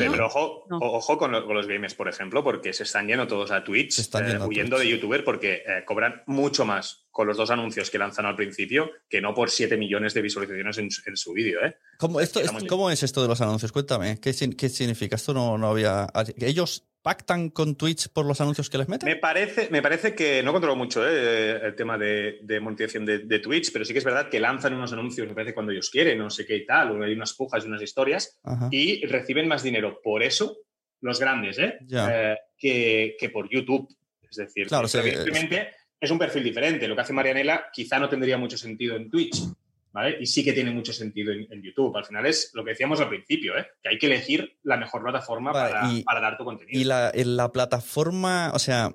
pero ojo, ojo con, los gamers, por ejemplo, porque se están yendo todos a Twitch, eh, huyendo de youtuber porque eh, cobran mucho más con los dos anuncios que lanzan al principio que no por 7 millones de visualizaciones en, su vídeo. ¿eh? ¿Cómo, esto, ¿Cómo, es esto de los anuncios? Cuéntame, ¿qué, qué significa? Esto no, no había... Ellos pactan con Twitch por los anuncios que les meten? Me parece, me parece que no controlo mucho eh, el tema de, monetización de, Twitch, pero sí que es verdad que lanzan unos anuncios, me parece, cuando ellos quieren, no sé qué y tal, o hay unas pujas y unas historias, y reciben más dinero por eso, los grandes, ¿eh? eh que, por YouTube. Es decir, claro, evidentemente es un perfil diferente. Lo que hace Marianela quizá no tendría mucho sentido en Twitch. Y sí que tiene mucho sentido en, YouTube. Al final es lo que decíamos al principio, ¿eh? que hay que elegir la mejor plataforma para, dar tu contenido. Y la, en la plataforma, o sea,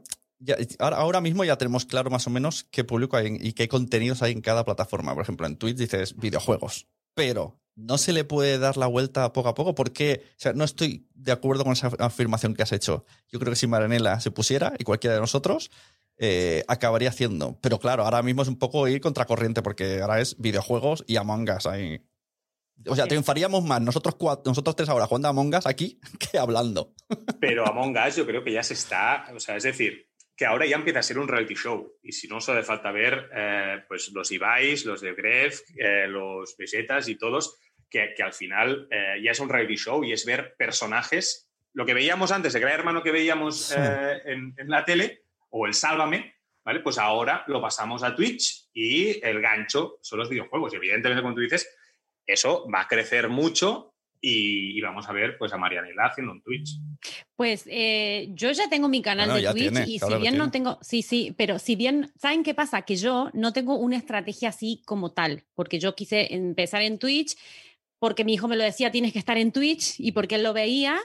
ahora, mismo ya tenemos claro más o menos qué público hay y qué contenidos hay en cada plataforma. Por ejemplo, en Twitch dices videojuegos, pero no se le puede dar la vuelta poco a poco porque, o sea, no estoy de acuerdo con esa afirmación que has hecho. Yo creo que si Maranela se pusiera y cualquiera de nosotros, eh, acabaría haciendo. Pero claro, ahora mismo es un poco ir contracorriente porque ahora es videojuegos y Among Us ahí. O sea, triunfaríamos más nosotros, nosotros tres ahora jugando a Among Us aquí que hablando. Pero Among Us yo creo que ya se está, o sea, es decir, que ahora ya empieza a ser un reality show. Y si no, solo hace falta ver eh, pues los Ibais, los de Gref, eh, los Besetas y todos, que, al final ya es un reality show y es ver personajes. Lo que veíamos antes, de Gran Hermano que veíamos en, en la tele, o el Sálvame, ¿vale? Pues ahora lo pasamos a Twitch y el gancho son los videojuegos. Y evidentemente, como tú dices, eso va a crecer mucho y, y vamos a ver pues a Marianela haciendo un Twitch. Pues eh, yo ya tengo mi canal Bueno, de Twitch tiene, y claro si bien no tengo, sí, sí, pero si bien, ¿saben qué pasa? Que yo no tengo una estrategia así como tal, porque yo quise empezar en Twitch, porque mi hijo me lo decía, tienes que estar en Twitch y porque él lo veía,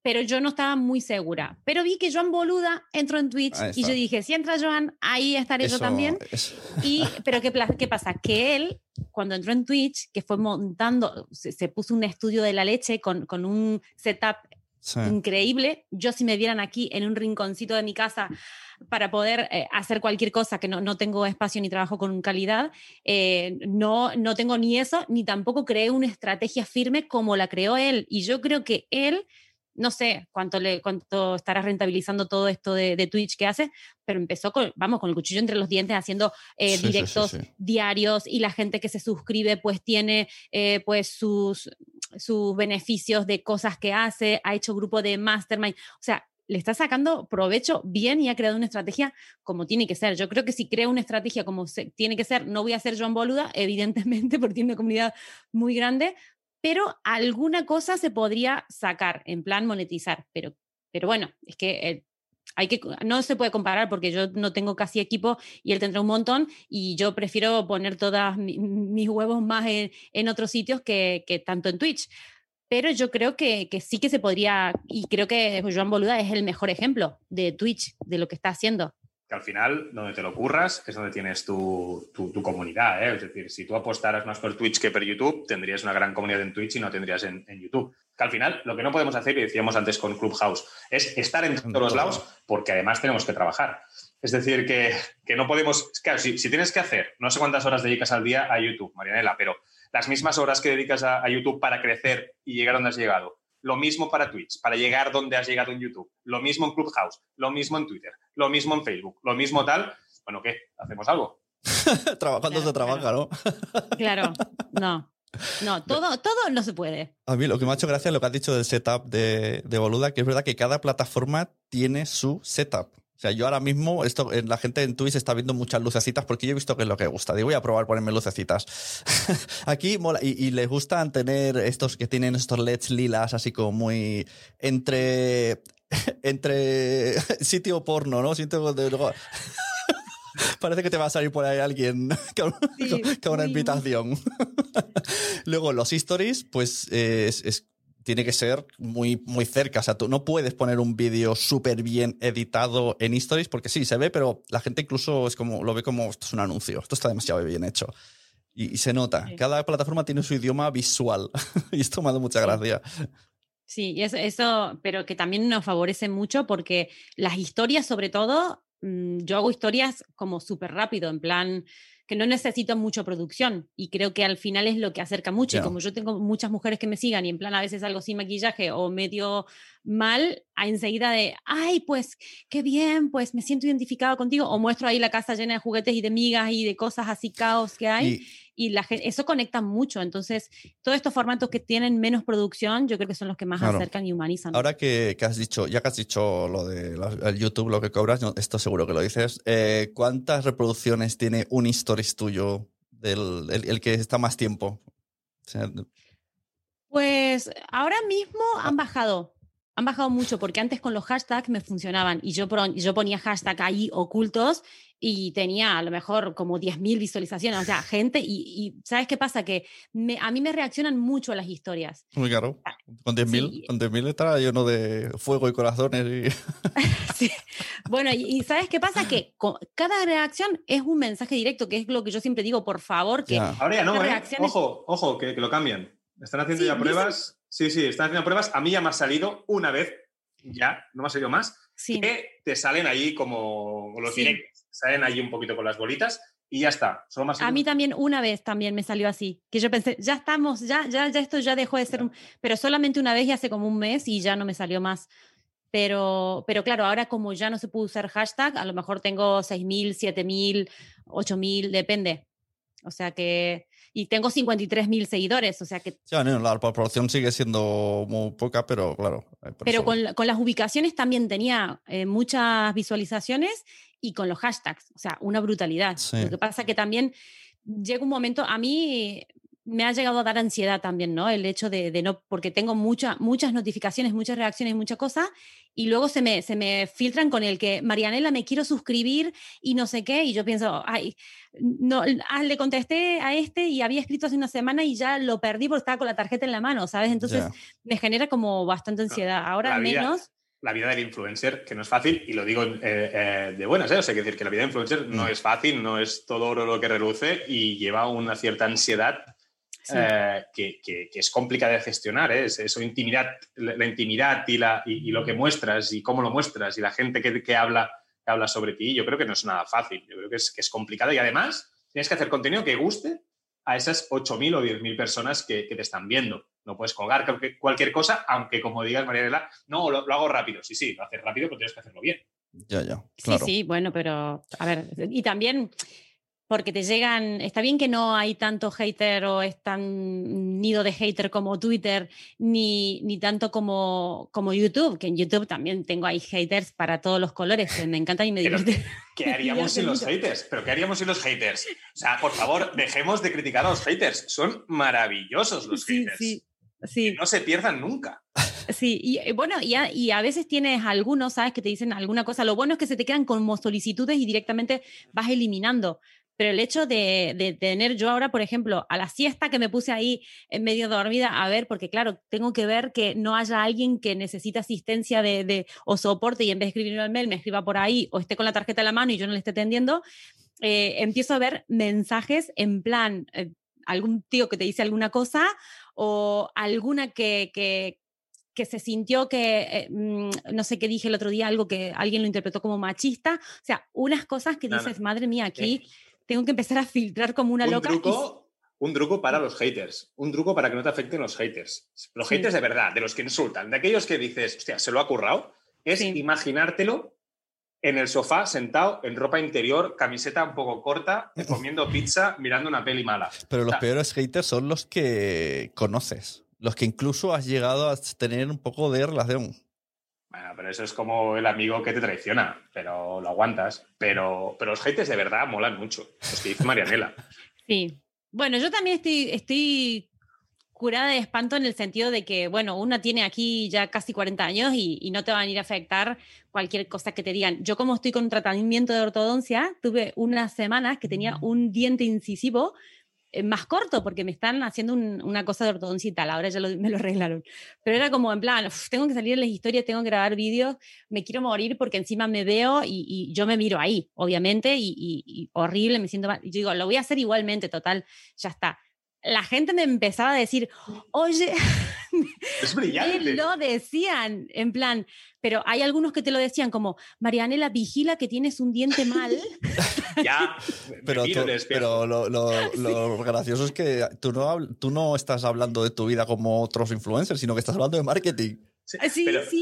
pero yo no estaba muy segura. Pero vi que Joan Boluda entró en Twitch y yo dije, si entra Joan, ahí estaré yo Eso también. es- Y, pero ¿qué, pla- ¿qué pasa? Que él, cuando entró en Twitch, que fue montando, se, se puso un estudio de la leche con, con un setup sí. increíble. Yo si me vieran aquí en un rinconcito de mi casa para poder eh, hacer cualquier cosa, que no, no tengo espacio ni trabajo con calidad, eh, no, no tengo ni eso, ni tampoco creé una estrategia firme como la creó él. Y yo creo que él, no sé cuánto, le, cuánto estará rentabilizando todo esto de, de Twitch que hace, pero empezó con, vamos, con el cuchillo entre los dientes haciendo eh, sí, directos sí. diarios y la gente que se suscribe pues tiene eh, pues sus, sus beneficios de cosas que hace, ha hecho grupo de mastermind, o sea, le está sacando provecho bien y ha creado una estrategia como tiene que ser. Yo creo que si crea una estrategia como se- tiene que ser, no voy a ser Joan Boluda, evidentemente, porque tiene una comunidad muy grande, pero alguna cosa se podría sacar en plan monetizar. Pero, pero bueno, es que eh, hay que, no se puede comparar porque yo no tengo casi equipo y él tendrá un montón y yo prefiero poner todos mis huevos más en, en otros sitios que, tanto en Twitch. Pero yo creo que, que sí que se podría, y creo que Joan Boluda es el mejor ejemplo de Twitch, de lo que está haciendo. Que al final, donde te lo curras, es donde tienes tu, tu- comunidad. ¿eh? Es decir, si tú apostaras más por Twitch que por YouTube, tendrías una gran comunidad en Twitch y no tendrías en, en YouTube. Que al final, lo que no podemos hacer, y decíamos antes con Clubhouse, es estar en todos los lados porque además tenemos que trabajar. Es decir, que, que no podemos. Claro, si, si tienes que hacer, no sé cuántas horas dedicas al día a YouTube, Marianela, pero las mismas horas que dedicas a, a YouTube para crecer y llegar donde has llegado. Lo mismo para Twitch, para llegar donde has llegado en YouTube. Lo mismo en Clubhouse, lo mismo en Twitter, lo mismo en Facebook, lo mismo tal. Bueno, ¿qué? ¿Hacemos algo? Trabajando Claro, se trabaja, ¿no? Claro, no. No, todo, todo no se puede. A mí lo que me ha hecho gracia es lo que has dicho del setup de, de Boluda, que es verdad que cada plataforma tiene su setup. O sea, yo ahora mismo, esto, en la gente en Twitch está viendo muchas lucecitas porque yo he visto que es lo que gusta. Digo, voy a probar ponerme lucecitas. Aquí mola. Y, y les gustan tener estos que tienen estos LEDs lilas, así como muy entre. entre sitio porno, ¿no? Sitio de. Parece que te va a salir por ahí alguien con, Sí, con- con una invitación. Luego, los stories, pues eh, es- es- tiene que ser muy, muy cerca. O sea, tú no puedes poner un vídeo súper bien editado en stories porque sí, se ve, pero la gente incluso es como, lo ve como esto es un anuncio, esto está demasiado bien hecho. Y, y se nota. Sí. Cada plataforma tiene su idioma visual. y esto me ha dado mucha gracia. Sí, y eso, eso, pero que también nos favorece mucho porque las historias, sobre todo, mm, yo hago historias como súper rápido, en plan que no necesito mucho producción y creo que al final es lo que acerca mucho. Y como yo tengo muchas mujeres que me sigan y en plan a veces algo sin maquillaje o medio mal, a enseguida de, ay, pues qué bien, pues me siento identificado contigo o muestro ahí la casa llena de juguetes y de migas y de cosas así caos que hay Y, y la eso conecta mucho. Entonces, todos estos formatos que tienen menos producción, yo creo que son los que más Claro. acercan y humanizan. Ahora que, que has dicho, ya que has dicho lo de la- el YouTube, lo que cobras, no, esto seguro que lo dices. eh, ¿Cuántas reproducciones tiene un stories tuyo del el, el que está más tiempo? O sea, Pues ahora mismo han bajado. Han bajado mucho porque antes con los hashtags me funcionaban y yo, yo ponía hashtag ahí ocultos y tenía a lo mejor como 10.000 visualizaciones, o sea, gente y, y ¿sabes qué pasa? Que me- a mí me reaccionan mucho las historias. muy caro. Con 10.000 Sí. con 10.000 estará lleno de fuego y corazones. Y... Sí. Bueno, y, y ¿sabes qué pasa? Que co- cada reacción es un mensaje directo, que es lo que yo siempre digo, por favor, que Ya. Ahora ya no, ¿eh? reacciones- Ojo, ojo, que, que lo cambian. Están haciendo Sí, ya dicen- pruebas. Sí, sí, están haciendo pruebas. A mí ya me ha salido una vez, ya, no me ha salido más, sí. que te salen ahí como los Sí. directos. Salen ahí un poquito con las bolitas y ya está. Solo más A mí también una vez también me salió así, que yo pensé, ya estamos, ya, ya, ya esto ya dejó de ser un, pero solamente una vez y hace como un mes y ya no me salió más. Pero, pero claro, ahora como ya no se puede usar hashtag, a lo mejor tengo 6.000, 7.000, 8.000, depende. O sea que, y tengo 53.000 seguidores, o sea que, Ya, no, la proporción sigue siendo muy poca, pero claro. pero con, con las ubicaciones también tenía eh, muchas visualizaciones y con los hashtags, o sea, una brutalidad. Sí. Lo que pasa que también llega un momento, a mí me ha llegado a dar ansiedad también, ¿no? El hecho de, de no, porque tengo mucha, muchas notificaciones, muchas reacciones, muchas cosas, y luego se me, se me filtran con el que, Marianela, me quiero suscribir y no sé qué, y yo pienso, ay, no, ah, le contesté a este y había escrito hace una semana y ya lo perdí porque estaba con la tarjeta en la mano, ¿sabes? Entonces Ya. me genera como bastante ansiedad. Ahora La vida- menos. La vida del influencer, que no es fácil, y lo digo eh, eh, de buenas, ¿eh? O sea, hay que decir que la vida del influencer no Mm. es fácil, no es todo oro lo que reluce y lleva una cierta ansiedad Sí. eh, que, que- que es complicada de gestionar. ¿eh? Es, eso, intimidad, la, la intimidad y, la, y, y lo que muestras y cómo lo muestras y la gente que, que habla, que habla sobre ti, yo creo que no es nada fácil. Yo creo que es, que es complicado y además tienes que hacer contenido que guste a esas 8.000 o 10.000 personas que, que te están viendo. No puedes colgar cualquier- cualquier cosa, aunque como digas, Marianela, no, lo, lo hago rápido. Sí, sí, lo haces rápido, pero tienes que hacerlo bien. Ya, ya. Claro. Sí, sí, bueno, pero a ver, y también porque te llegan, está bien que no hay tanto hater o es tan nido de hater como Twitter, ni, ni tanto como, como YouTube, que en YouTube también tengo ahí haters para todos los colores, que me encantan y me divierten. ¿Qué haríamos sin los haters? ¿Pero qué haríamos sin los haters? O sea, por favor, dejemos de criticar a los haters. Son maravillosos los Sí, haters. sí, sí. Que no se pierdan nunca. Sí, y eh, bueno, y a, y a veces tienes algunos, ¿sabes? Que te dicen alguna cosa. Lo bueno es que se te quedan como solicitudes y directamente vas eliminando. Pero el hecho de, de tener yo ahora, por ejemplo, a la siesta que me puse ahí en medio dormida, a ver, porque claro, tengo que ver que no haya alguien que necesite asistencia de, de- o soporte y en vez de escribirme el mail me escriba por ahí o esté con la tarjeta en la mano y yo no le esté atendiendo, eh, empiezo a ver mensajes en plan, eh, algún tío que te dice alguna cosa o alguna que, que, que se sintió que, eh, mm, no sé qué dije el otro día, algo que alguien lo interpretó como machista. O sea, unas cosas que No, no. dices, madre mía, aquí Eh, tengo que empezar a filtrar como una un loca. y- truco, un truco para los haters. Un truco para que no te afecten los haters. Los Sí. haters de verdad, de los que insultan, de aquellos que dices, hostia, se lo ha currado, es Sí. imaginártelo en el sofá, sentado, en ropa interior, camiseta un poco corta, comiendo pizza, mirando una peli mala. Pero los O sea, peores haters son los que conoces. Los que incluso has llegado a tener un poco de relación. Pero eso es como el amigo que te traiciona, pero lo aguantas. Pero, pero los haters de verdad molan mucho. Los que dice Marianela. Sí. Bueno, yo también estoy, estoy curada de espanto en el sentido de que, bueno, una tiene aquí ya casi 40 años y, y no te van a ir a afectar cualquier cosa que te digan. Yo como estoy con tratamiento de ortodoncia, tuve unas semanas que tenía un diente incisivo más corto porque me están haciendo un- una cosa de tal, ahora ya lo- me lo arreglaron. Pero era como en plan, "Uf, tengo que salir en las historias, tengo que grabar vídeos, me quiero morir porque encima me veo y, yo me miro ahí, obviamente, y, y- horrible, me siento mal. Yo digo, lo voy a hacer igualmente, total, ya está. La gente me empezaba a decir, oye, Es me brillante. lo decían, en plan, pero hay algunos que te lo decían como, Marianela, vigila que tienes un diente mal. Ya, me Pero, tú- pero lo, lo- lo gracioso es que tú no, tú no estás hablando de tu vida como otros influencers, sino que estás hablando de marketing. Sí, Sí, pero- sí.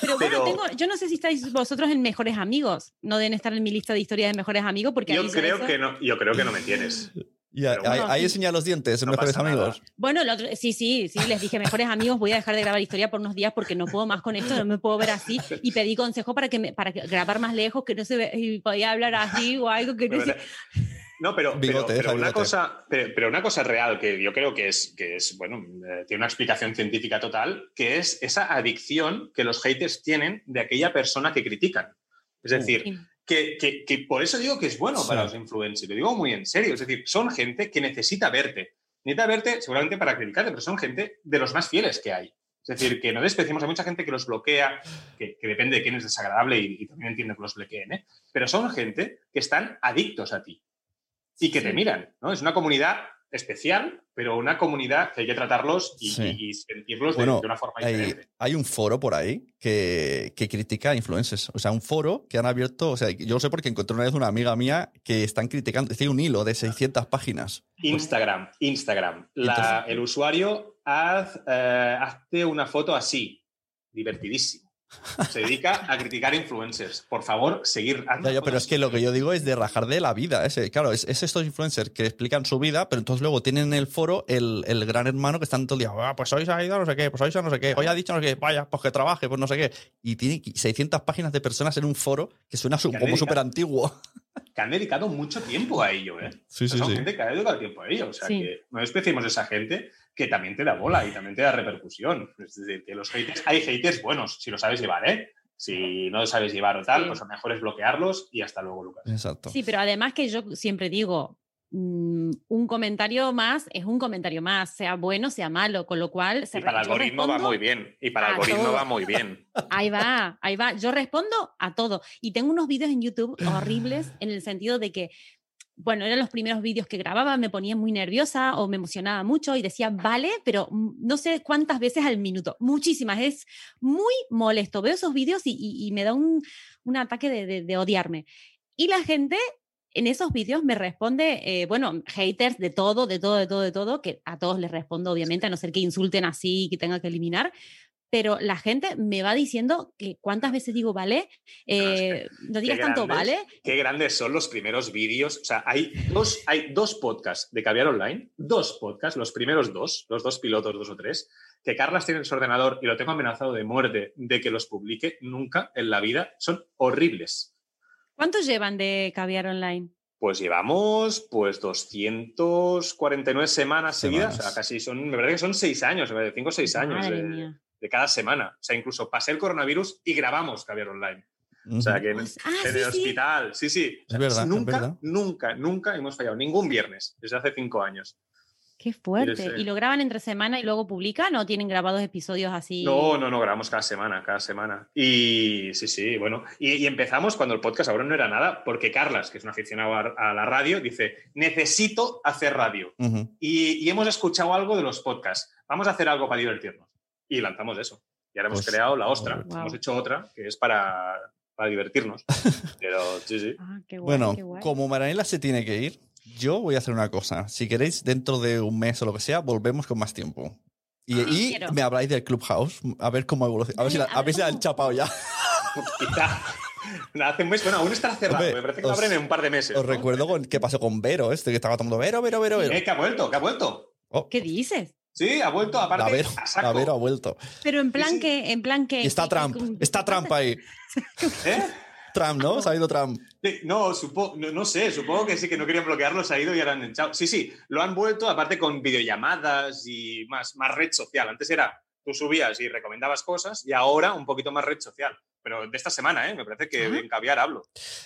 Pero bueno, pero- tengo- yo no sé si estáis vosotros en mejores amigos. No deben estar en mi lista de historias de mejores amigos porque Yo creo, que no, yo creo que no me tienes. Y ahí, bueno, sí. enseña los dientes, No mejores nada. amigos. Bueno, el otro, sí, sí, sí, les dije, mejores amigos, voy a dejar de grabar historia por unos días porque no puedo más con esto, no me puedo ver así. Y pedí consejo para que me, para grabar más lejos, que no se ve, y podía hablar así o algo que no se... No, pero, Bigote, una cosa, pero, pero una cosa real que yo creo que es, que es bueno, eh, tiene una explicación científica total, que es esa adicción que los haters tienen de aquella persona que critican. Es decir, Sí. Que, que- que por eso digo que es bueno Sí. para los influencers, lo digo muy en serio. Es decir, son gente que necesita verte. Necesita verte seguramente para criticarte, pero son gente de los más fieles que hay. Es decir, que no despreciamos a mucha gente que los bloquea, que, que depende de quién es desagradable y, y también entiendo que los bloqueen, ¿eh? pero son gente que están adictos a ti y que te miran. ¿no? Es una comunidad especial, pero una comunidad que hay que tratarlos y, Sí. y- y sentirlos de- Bueno, de, una forma hay, diferente. hay un foro por ahí que, que critica a influencers. O sea, un foro que han abierto. O sea, yo lo sé porque encontré una vez una amiga mía que están criticando. Tiene un hilo de 600 páginas. Instagram, Instagram. La- el usuario haz, eh, hazte una foto así, divertidísimo. Se dedica a criticar influencers. Por favor, seguir. Ya, ya, pero es que lo que yo digo es de rajar de la vida. Ese, claro, es, es estos influencers que explican su vida, pero entonces luego tienen en el foro el, el gran hermano que están todo el día, "Ah, pues hoy se ha ido no sé qué, pues hoy se ha no sé qué, hoy ha dicho no sé qué, vaya, pues que trabaje, pues no sé qué. Y tiene 600 páginas de personas en un foro que suena su- Que como súper antiguo. Que han dedicado mucho tiempo a ello, ¿eh? Sí, sí, Son sí. gente que ha dedicado tiempo a ello. O sea, Sí. que no despreciemos a esa gente que también te da bola y también te da repercusión. Es decir, que los haters, hay haters buenos, si lo sabes llevar, ¿eh? Si no lo sabes llevar o tal, Sí. pues lo mejor es bloquearlos y hasta luego, Lucas. Exacto. Sí, pero además que yo siempre digo, mm, un comentario más es un comentario más, sea bueno, sea malo, con lo cual... se Y para el algoritmo va muy bien. Y para el algoritmo todo. va muy bien. Ahí va, ahí va. Yo respondo a todo. Y tengo unos vídeos en YouTube horribles en el sentido de que, bueno, eran los primeros vídeos que grababa, me ponía muy nerviosa o me emocionaba mucho y decía, vale, pero mm, no sé cuántas veces al minuto. Muchísimas. Es muy molesto. Veo esos vídeos y, y- y me da un, un ataque de, de- de odiarme. Y la gente en esos vídeos me responde, eh, bueno, haters de todo, de todo, de todo, de todo, que a todos les respondo, obviamente, a no ser que insulten así y que tenga que eliminar. Pero la gente me va diciendo que cuántas veces digo, vale, eh, no digas tanto, grandes, vale. Qué grandes son los primeros vídeos. O sea, hay dos, hay dos podcasts de Caviar Online, dos podcasts, los primeros dos, los dos pilotos, dos o tres, que Carlas tiene en su ordenador y lo tengo amenazado de muerte de que los publique nunca en la vida. Son horribles. ¿Cuántos llevan de caviar online? Pues llevamos pues 249 semanas seguidas, Semanas. o sea, casi son, me parece que son seis años, cinco o seis años Madre de, mía. De cada semana. O sea, incluso pasé el coronavirus y grabamos Caviar Online. O sea, que en, Ah, en sí, el hospital, sí, sí. O sea, Es verdad, es nunca, verdad. nunca, nunca hemos fallado, ningún viernes, desde hace cinco años. Qué fuerte. ¿Y lo graban entre semana y luego publican o tienen grabados episodios así? No, no, no, grabamos cada semana, cada semana. Y sí, sí, bueno. Y, y empezamos cuando el podcast ahora no era nada, porque Carlas, que es un aficionado a, a la radio, dice, necesito hacer radio. Y, y hemos escuchado algo de los podcasts. Vamos a hacer algo para divertirnos. Y lanzamos eso. Y ahora hemos Pues, creado la ostra. wow. Hemos hecho otra que es para, para divertirnos. Pero sí, sí. Ah, qué guay, Bueno, qué guay. como Maranela se tiene que ir, yo voy a hacer una cosa. Si queréis, dentro de un mes o lo que sea, volvemos con más tiempo. Y, y quiero. me habláis del Clubhouse, a ver cómo evoluciona. A ver si la, a ver ver si la han cómo- chapado ya. Quizá. Hace un mes, bueno, aún estará cerrado. Hombre, me parece que os- lo abren en un par de meses. Os ¿no? recuerdo con, qué pasó con Vero, este que estaba tomando Vero, Vero, Vero, Vero. Eh, que ha vuelto, que ha vuelto. Oh, ¿Qué dices? Sí, ha vuelto, aparte. a saco. la Vero ha vuelto. Pero en plan sí. que, en plan que. Y está que- Trump, que- está Trump ahí. ¿Eh? Trump, ¿no? Se ha ido Trump. Sí, No, supo- no, no sé, supongo que sí, que no querían bloquearlo, se ha ido y ahora han echado. Sí, sí, lo han vuelto, aparte con videollamadas y más, más red social. Antes era, tú subías y recomendabas cosas y ahora un poquito más red social. Pero de esta semana, ¿eh? Me parece que en caviar hablo.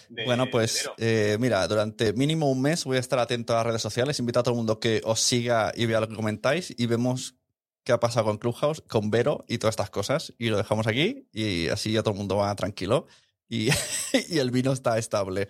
de- Bueno, pues eh, mira, durante mínimo un mes voy a estar atento a las redes sociales, invito a todo el mundo que os siga y vea lo que comentáis y vemos qué ha pasado con Clubhouse, con Vero y todas estas cosas y lo dejamos aquí y así ya todo el mundo va tranquilo y, y el vino está estable.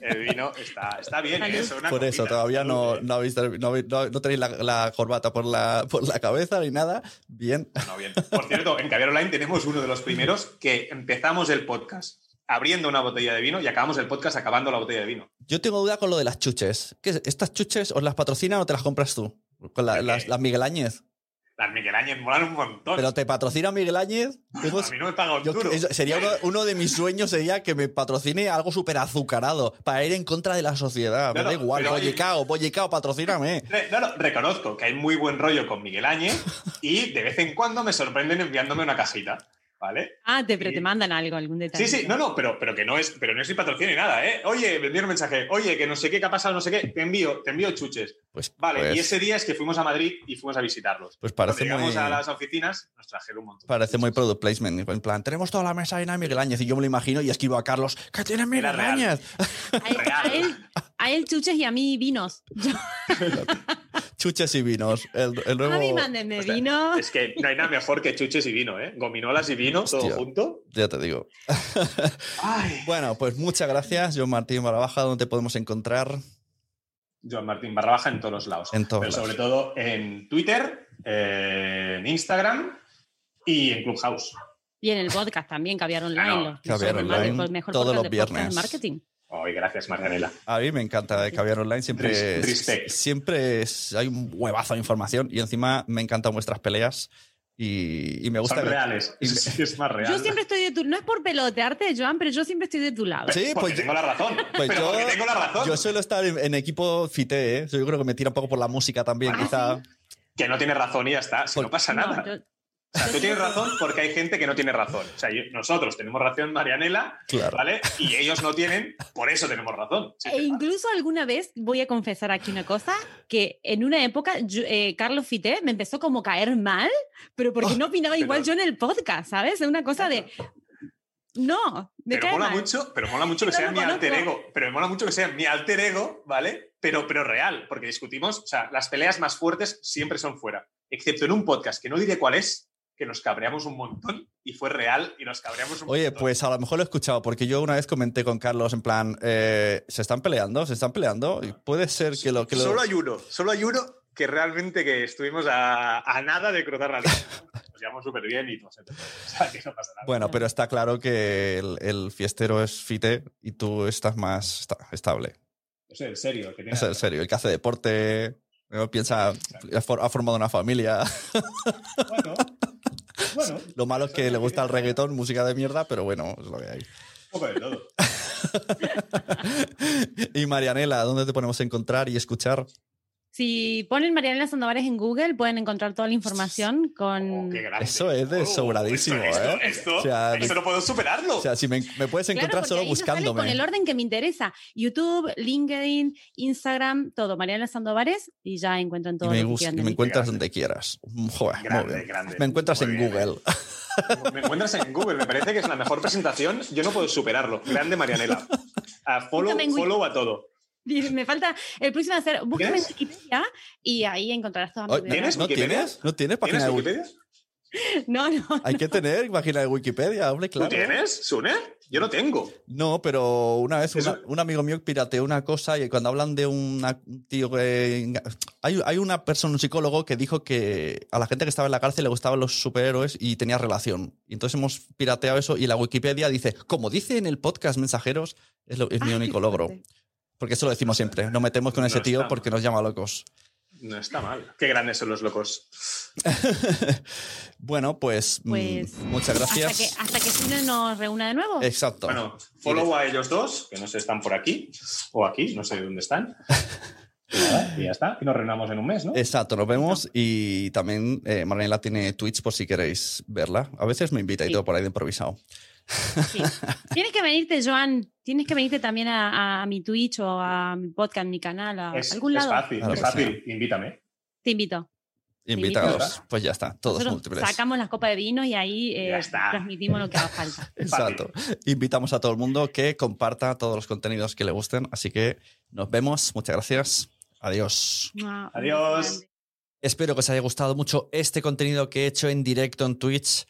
El vino está, está bien, ¿eh? Salud. Una Por eso copita, todavía no, ¿eh? no, habéis no, no- tenéis la, la corbata por la, por la cabeza ni nada. Bien. No, bien. Por cierto, en Caviar Online tenemos uno de los primeros que empezamos el podcast abriendo una botella de vino y acabamos el podcast acabando la botella de vino. Yo tengo duda con lo de las chuches. ¿Qué es? ¿Estas chuches os las patrocinan o te las compras tú? Con las Miguel Áñez. Las Miguel Áñez molan un montón. Pero te patrocina Miguel Áñez. A mí no me paga un Yo- duro. eso- sería uno, uno de mis sueños sería que me patrocine algo súper azucarado para ir en contra de la sociedad. me Claro, da igual, Bollicao, Bollicao, patrocíname. No, no, reconozco que hay muy buen rollo con Miguel Áñez y de vez en cuando me sorprenden enviándome una cajita, ¿vale? Ah, te, pero te mandan algo, algún detalle. Sí, sí, no, no, pero, pero que no es, pero no es ni patrocinio ni nada, ¿eh? Oye, me envían un mensaje, oye, que no sé qué, qué ha pasado, no sé qué, te envío, te envío chuches. Pues, Vale, pues, y ese día es que fuimos a Madrid y fuimos a visitarlos. Pues parece Cuando llegamos muy- a las oficinas, nos trajeron un montón. parece muy product placement. En plan, tenemos toda la mesa llena de Miguel Áñez y yo me lo imagino y escribo a Carlos, ¿qué tiene Miguel. Áñez? A él, a él- a él chuches y a mí vinos. Chuches y vinos. El, el nuevo... A mí mándenme O sea, vino. Es que no hay nada mejor que chuches y vino, ¿eh? Gominolas y vino, todo junto. Ya te digo. Ay. Bueno, pues muchas gracias, John Martín Barabaja, ¿dónde te podemos encontrar? Joan Martín Barra Baja en todos los lados. En todos Pero lados. sobre todo en Twitter, eh, en Instagram y en Clubhouse. Y en el podcast también, Caviar Online. Claro, los- Caviar los Online, mejor- mejor todos los viernes. marketing. Ay, gracias, Marianela. A mí me encanta de Caviar Online, siempre, es- siempre es- hay un huevazo de información y encima me encantan vuestras peleas Y, y me gusta. Son que- reales. y me- es más real. Yo siempre estoy de tu No es por pelotearte, Joan, pero yo siempre estoy de tu lado. Sí, Porque pues yo- tengo la razón. Pues pero yo, tengo la razón. yo suelo estar en, en equipo fite, ¿eh? Yo creo que me tira un poco por la música también, Ah, quizá. Que no tienes razón y ya está. Si Por- no pasa No, nada. yo- O sea, tú tienes razón porque hay gente que no tiene razón. O sea, yo- nosotros tenemos razón, Marianela, Claro. ¿vale? Y ellos no tienen, por eso tenemos razón. Sí, E incluso alguna vez, voy a confesar aquí una cosa, que en una época yo- eh, Carlos Fité me empezó como a caer mal, pero porque Oh, no opinaba igual pero- yo en el podcast, ¿sabes? Es una cosa de... No, me pero cae mola mal. mucho, pero mola mucho que No sea mi conozco. alter ego. Pero me mola mucho que sea mi alter ego, ¿vale? Pero, pero real, porque discutimos, o sea, las peleas más fuertes siempre son fuera. Excepto en un podcast que no diré cuál es, que nos cabreamos un montón y fue real y nos cabreamos un Oye, montón. pues a lo mejor lo he escuchado, porque yo una vez comenté con Carlos en plan, eh, ¿se están peleando? ¿Se están peleando? Y puede ser que lo... Que lo... Solo hay uno, solo hay uno que realmente que estuvimos a, a nada de cruzar la línea. Nos llevamos súper bien y todo. O sea, que no pasa nada. Bueno, pero está claro que el, el fiestero es fite y tú estás más esta- estable. Sea, en serio. Que tiene Es en serio, el que hace deporte, piensa, ha formado una familia. Bueno, bueno. Lo malo es que le gusta el reggaetón, música de mierda, pero bueno, es lo que hay. De todo. Y Marianela, ¿dónde te ponemos a encontrar y escuchar? Si ponen Marianela Sandovares en Google, pueden encontrar toda la información con... Oh, qué grande. Eso es de Oh, sobradísimo, esto, ¿eh? Esto, O sea, esto no puedo superarlo. O sea, si me, me puedes encontrar solo ahí nos sale buscándome. con el orden que me interesa. YouTube, LinkedIn, Instagram, todo. Mariana Sandovares y ya encuentran Y todo me, lo que y me encuentras Grande. donde quieras. Joder, muy Grande, bien. grande. Me encuentras Muy en bien. Google. Me encuentras en Google, me parece que es la mejor presentación. Yo no puedo superarlo. Grande Marianela. A follow, follow a todo. Me falta el próximo hacer. Búscame en. Wikipedia y ahí encontrarás toda mi Oh, vida. ¿Tienes ¿No Wikipedia? tienes? ¿No tienes página ¿Tienes de Wiki- Wikipedia? No, no. Hay que tener página de Wikipedia, hombre, claro. ¿Tú tienes, Sune? Yo no tengo. No, pero una vez una- un amigo mío pirateó una cosa y cuando hablan de una- un tío que... Hay, hay una persona, un psicólogo, que dijo que a la gente que estaba en la cárcel le gustaban los superhéroes y tenía relación. Y entonces hemos pirateado eso y la Wikipedia dice, como dice en el podcast Mensajeros, es, lo- es mi único logro. fuerte. Porque eso lo decimos siempre. Nos metemos con No ese tío porque nos llama locos. No está mal. Qué grandes son los locos. bueno, pues, mm, Pues, muchas gracias. Hasta que, hasta que Sune nos reúna de nuevo. Exacto. Bueno, follow a ellos dos, que no sé, están por aquí o aquí, no sé dónde están. Y nada, y ya está. Y nos reunamos en un mes, ¿no? Exacto, nos vemos y también eh, tiene Twitch por si queréis verla. A veces me invita y Sí. todo por ahí de improvisado. Sí. Tienes que venirte, Joan. Tienes que venirte también a, a mi Twitch o a mi podcast, mi canal, a Es, algún es lado. fácil, Claro es fácil. Invítame. Te invito. Invitados. Pues ya está, todos Nosotros múltiples. sacamos las copas de vino y ahí eh, transmitimos lo que haga falta. Exacto. Invitamos a todo el mundo que comparta todos los contenidos que le gusten. Así que nos vemos. Muchas gracias. Adiós. Adiós. Espero que os haya gustado mucho este contenido que he hecho en directo en Twitch.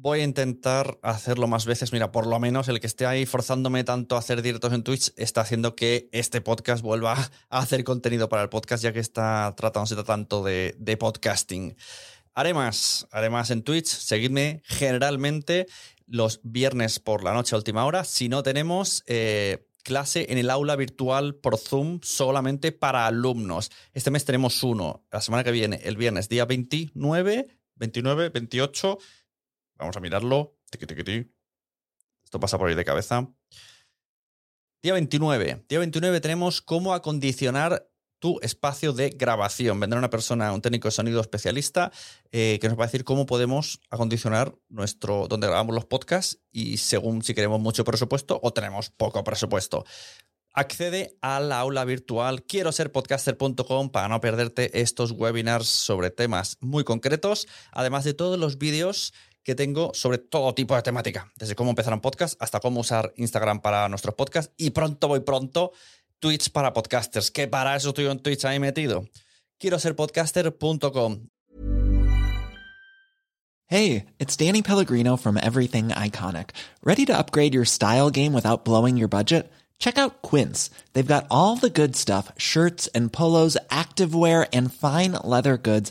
Voy a intentar hacerlo más veces. Mira, por lo menos el que esté ahí forzándome tanto a hacer directos en Twitch está haciendo que este podcast vuelva a hacer contenido para el podcast, ya que está tratándose tanto de, de podcasting. Haré más, haré más en Twitch. Seguidme generalmente los viernes por la noche a última hora. Si no tenemos eh, clase en el aula virtual por Zoom solamente para alumnos. Este mes tenemos uno. La semana que viene, el viernes, día 29, 29, 28. Vamos a mirarlo. Tiqui, tiqui, ti. Esto pasa por ahí de cabeza. Día 29. Día 29 tenemos cómo acondicionar tu espacio de grabación. Vendrá una persona, un técnico de sonido especialista, eh, que nos va a decir cómo podemos acondicionar nuestro, donde grabamos los podcasts y según si queremos mucho presupuesto o tenemos poco presupuesto. Accede a la aula virtual quiero ser podcaster.com para no perderte estos webinars sobre temas muy concretos, además de todos los vídeos que tengo sobre todo tipo de temática, desde cómo empezar un podcast hasta cómo usar Instagram para nuestros podcasts y pronto voy pronto Twitch para podcasters, que para eso estoy en Twitch ahí metido. Quiero ser podcaster.com. Hey, it's Danny Pellegrino from Everything Iconic. Ready to upgrade your style game without blowing your budget? Check out Quince. They've got all the good stuff shirts and polos, activewear, and fine leather goods,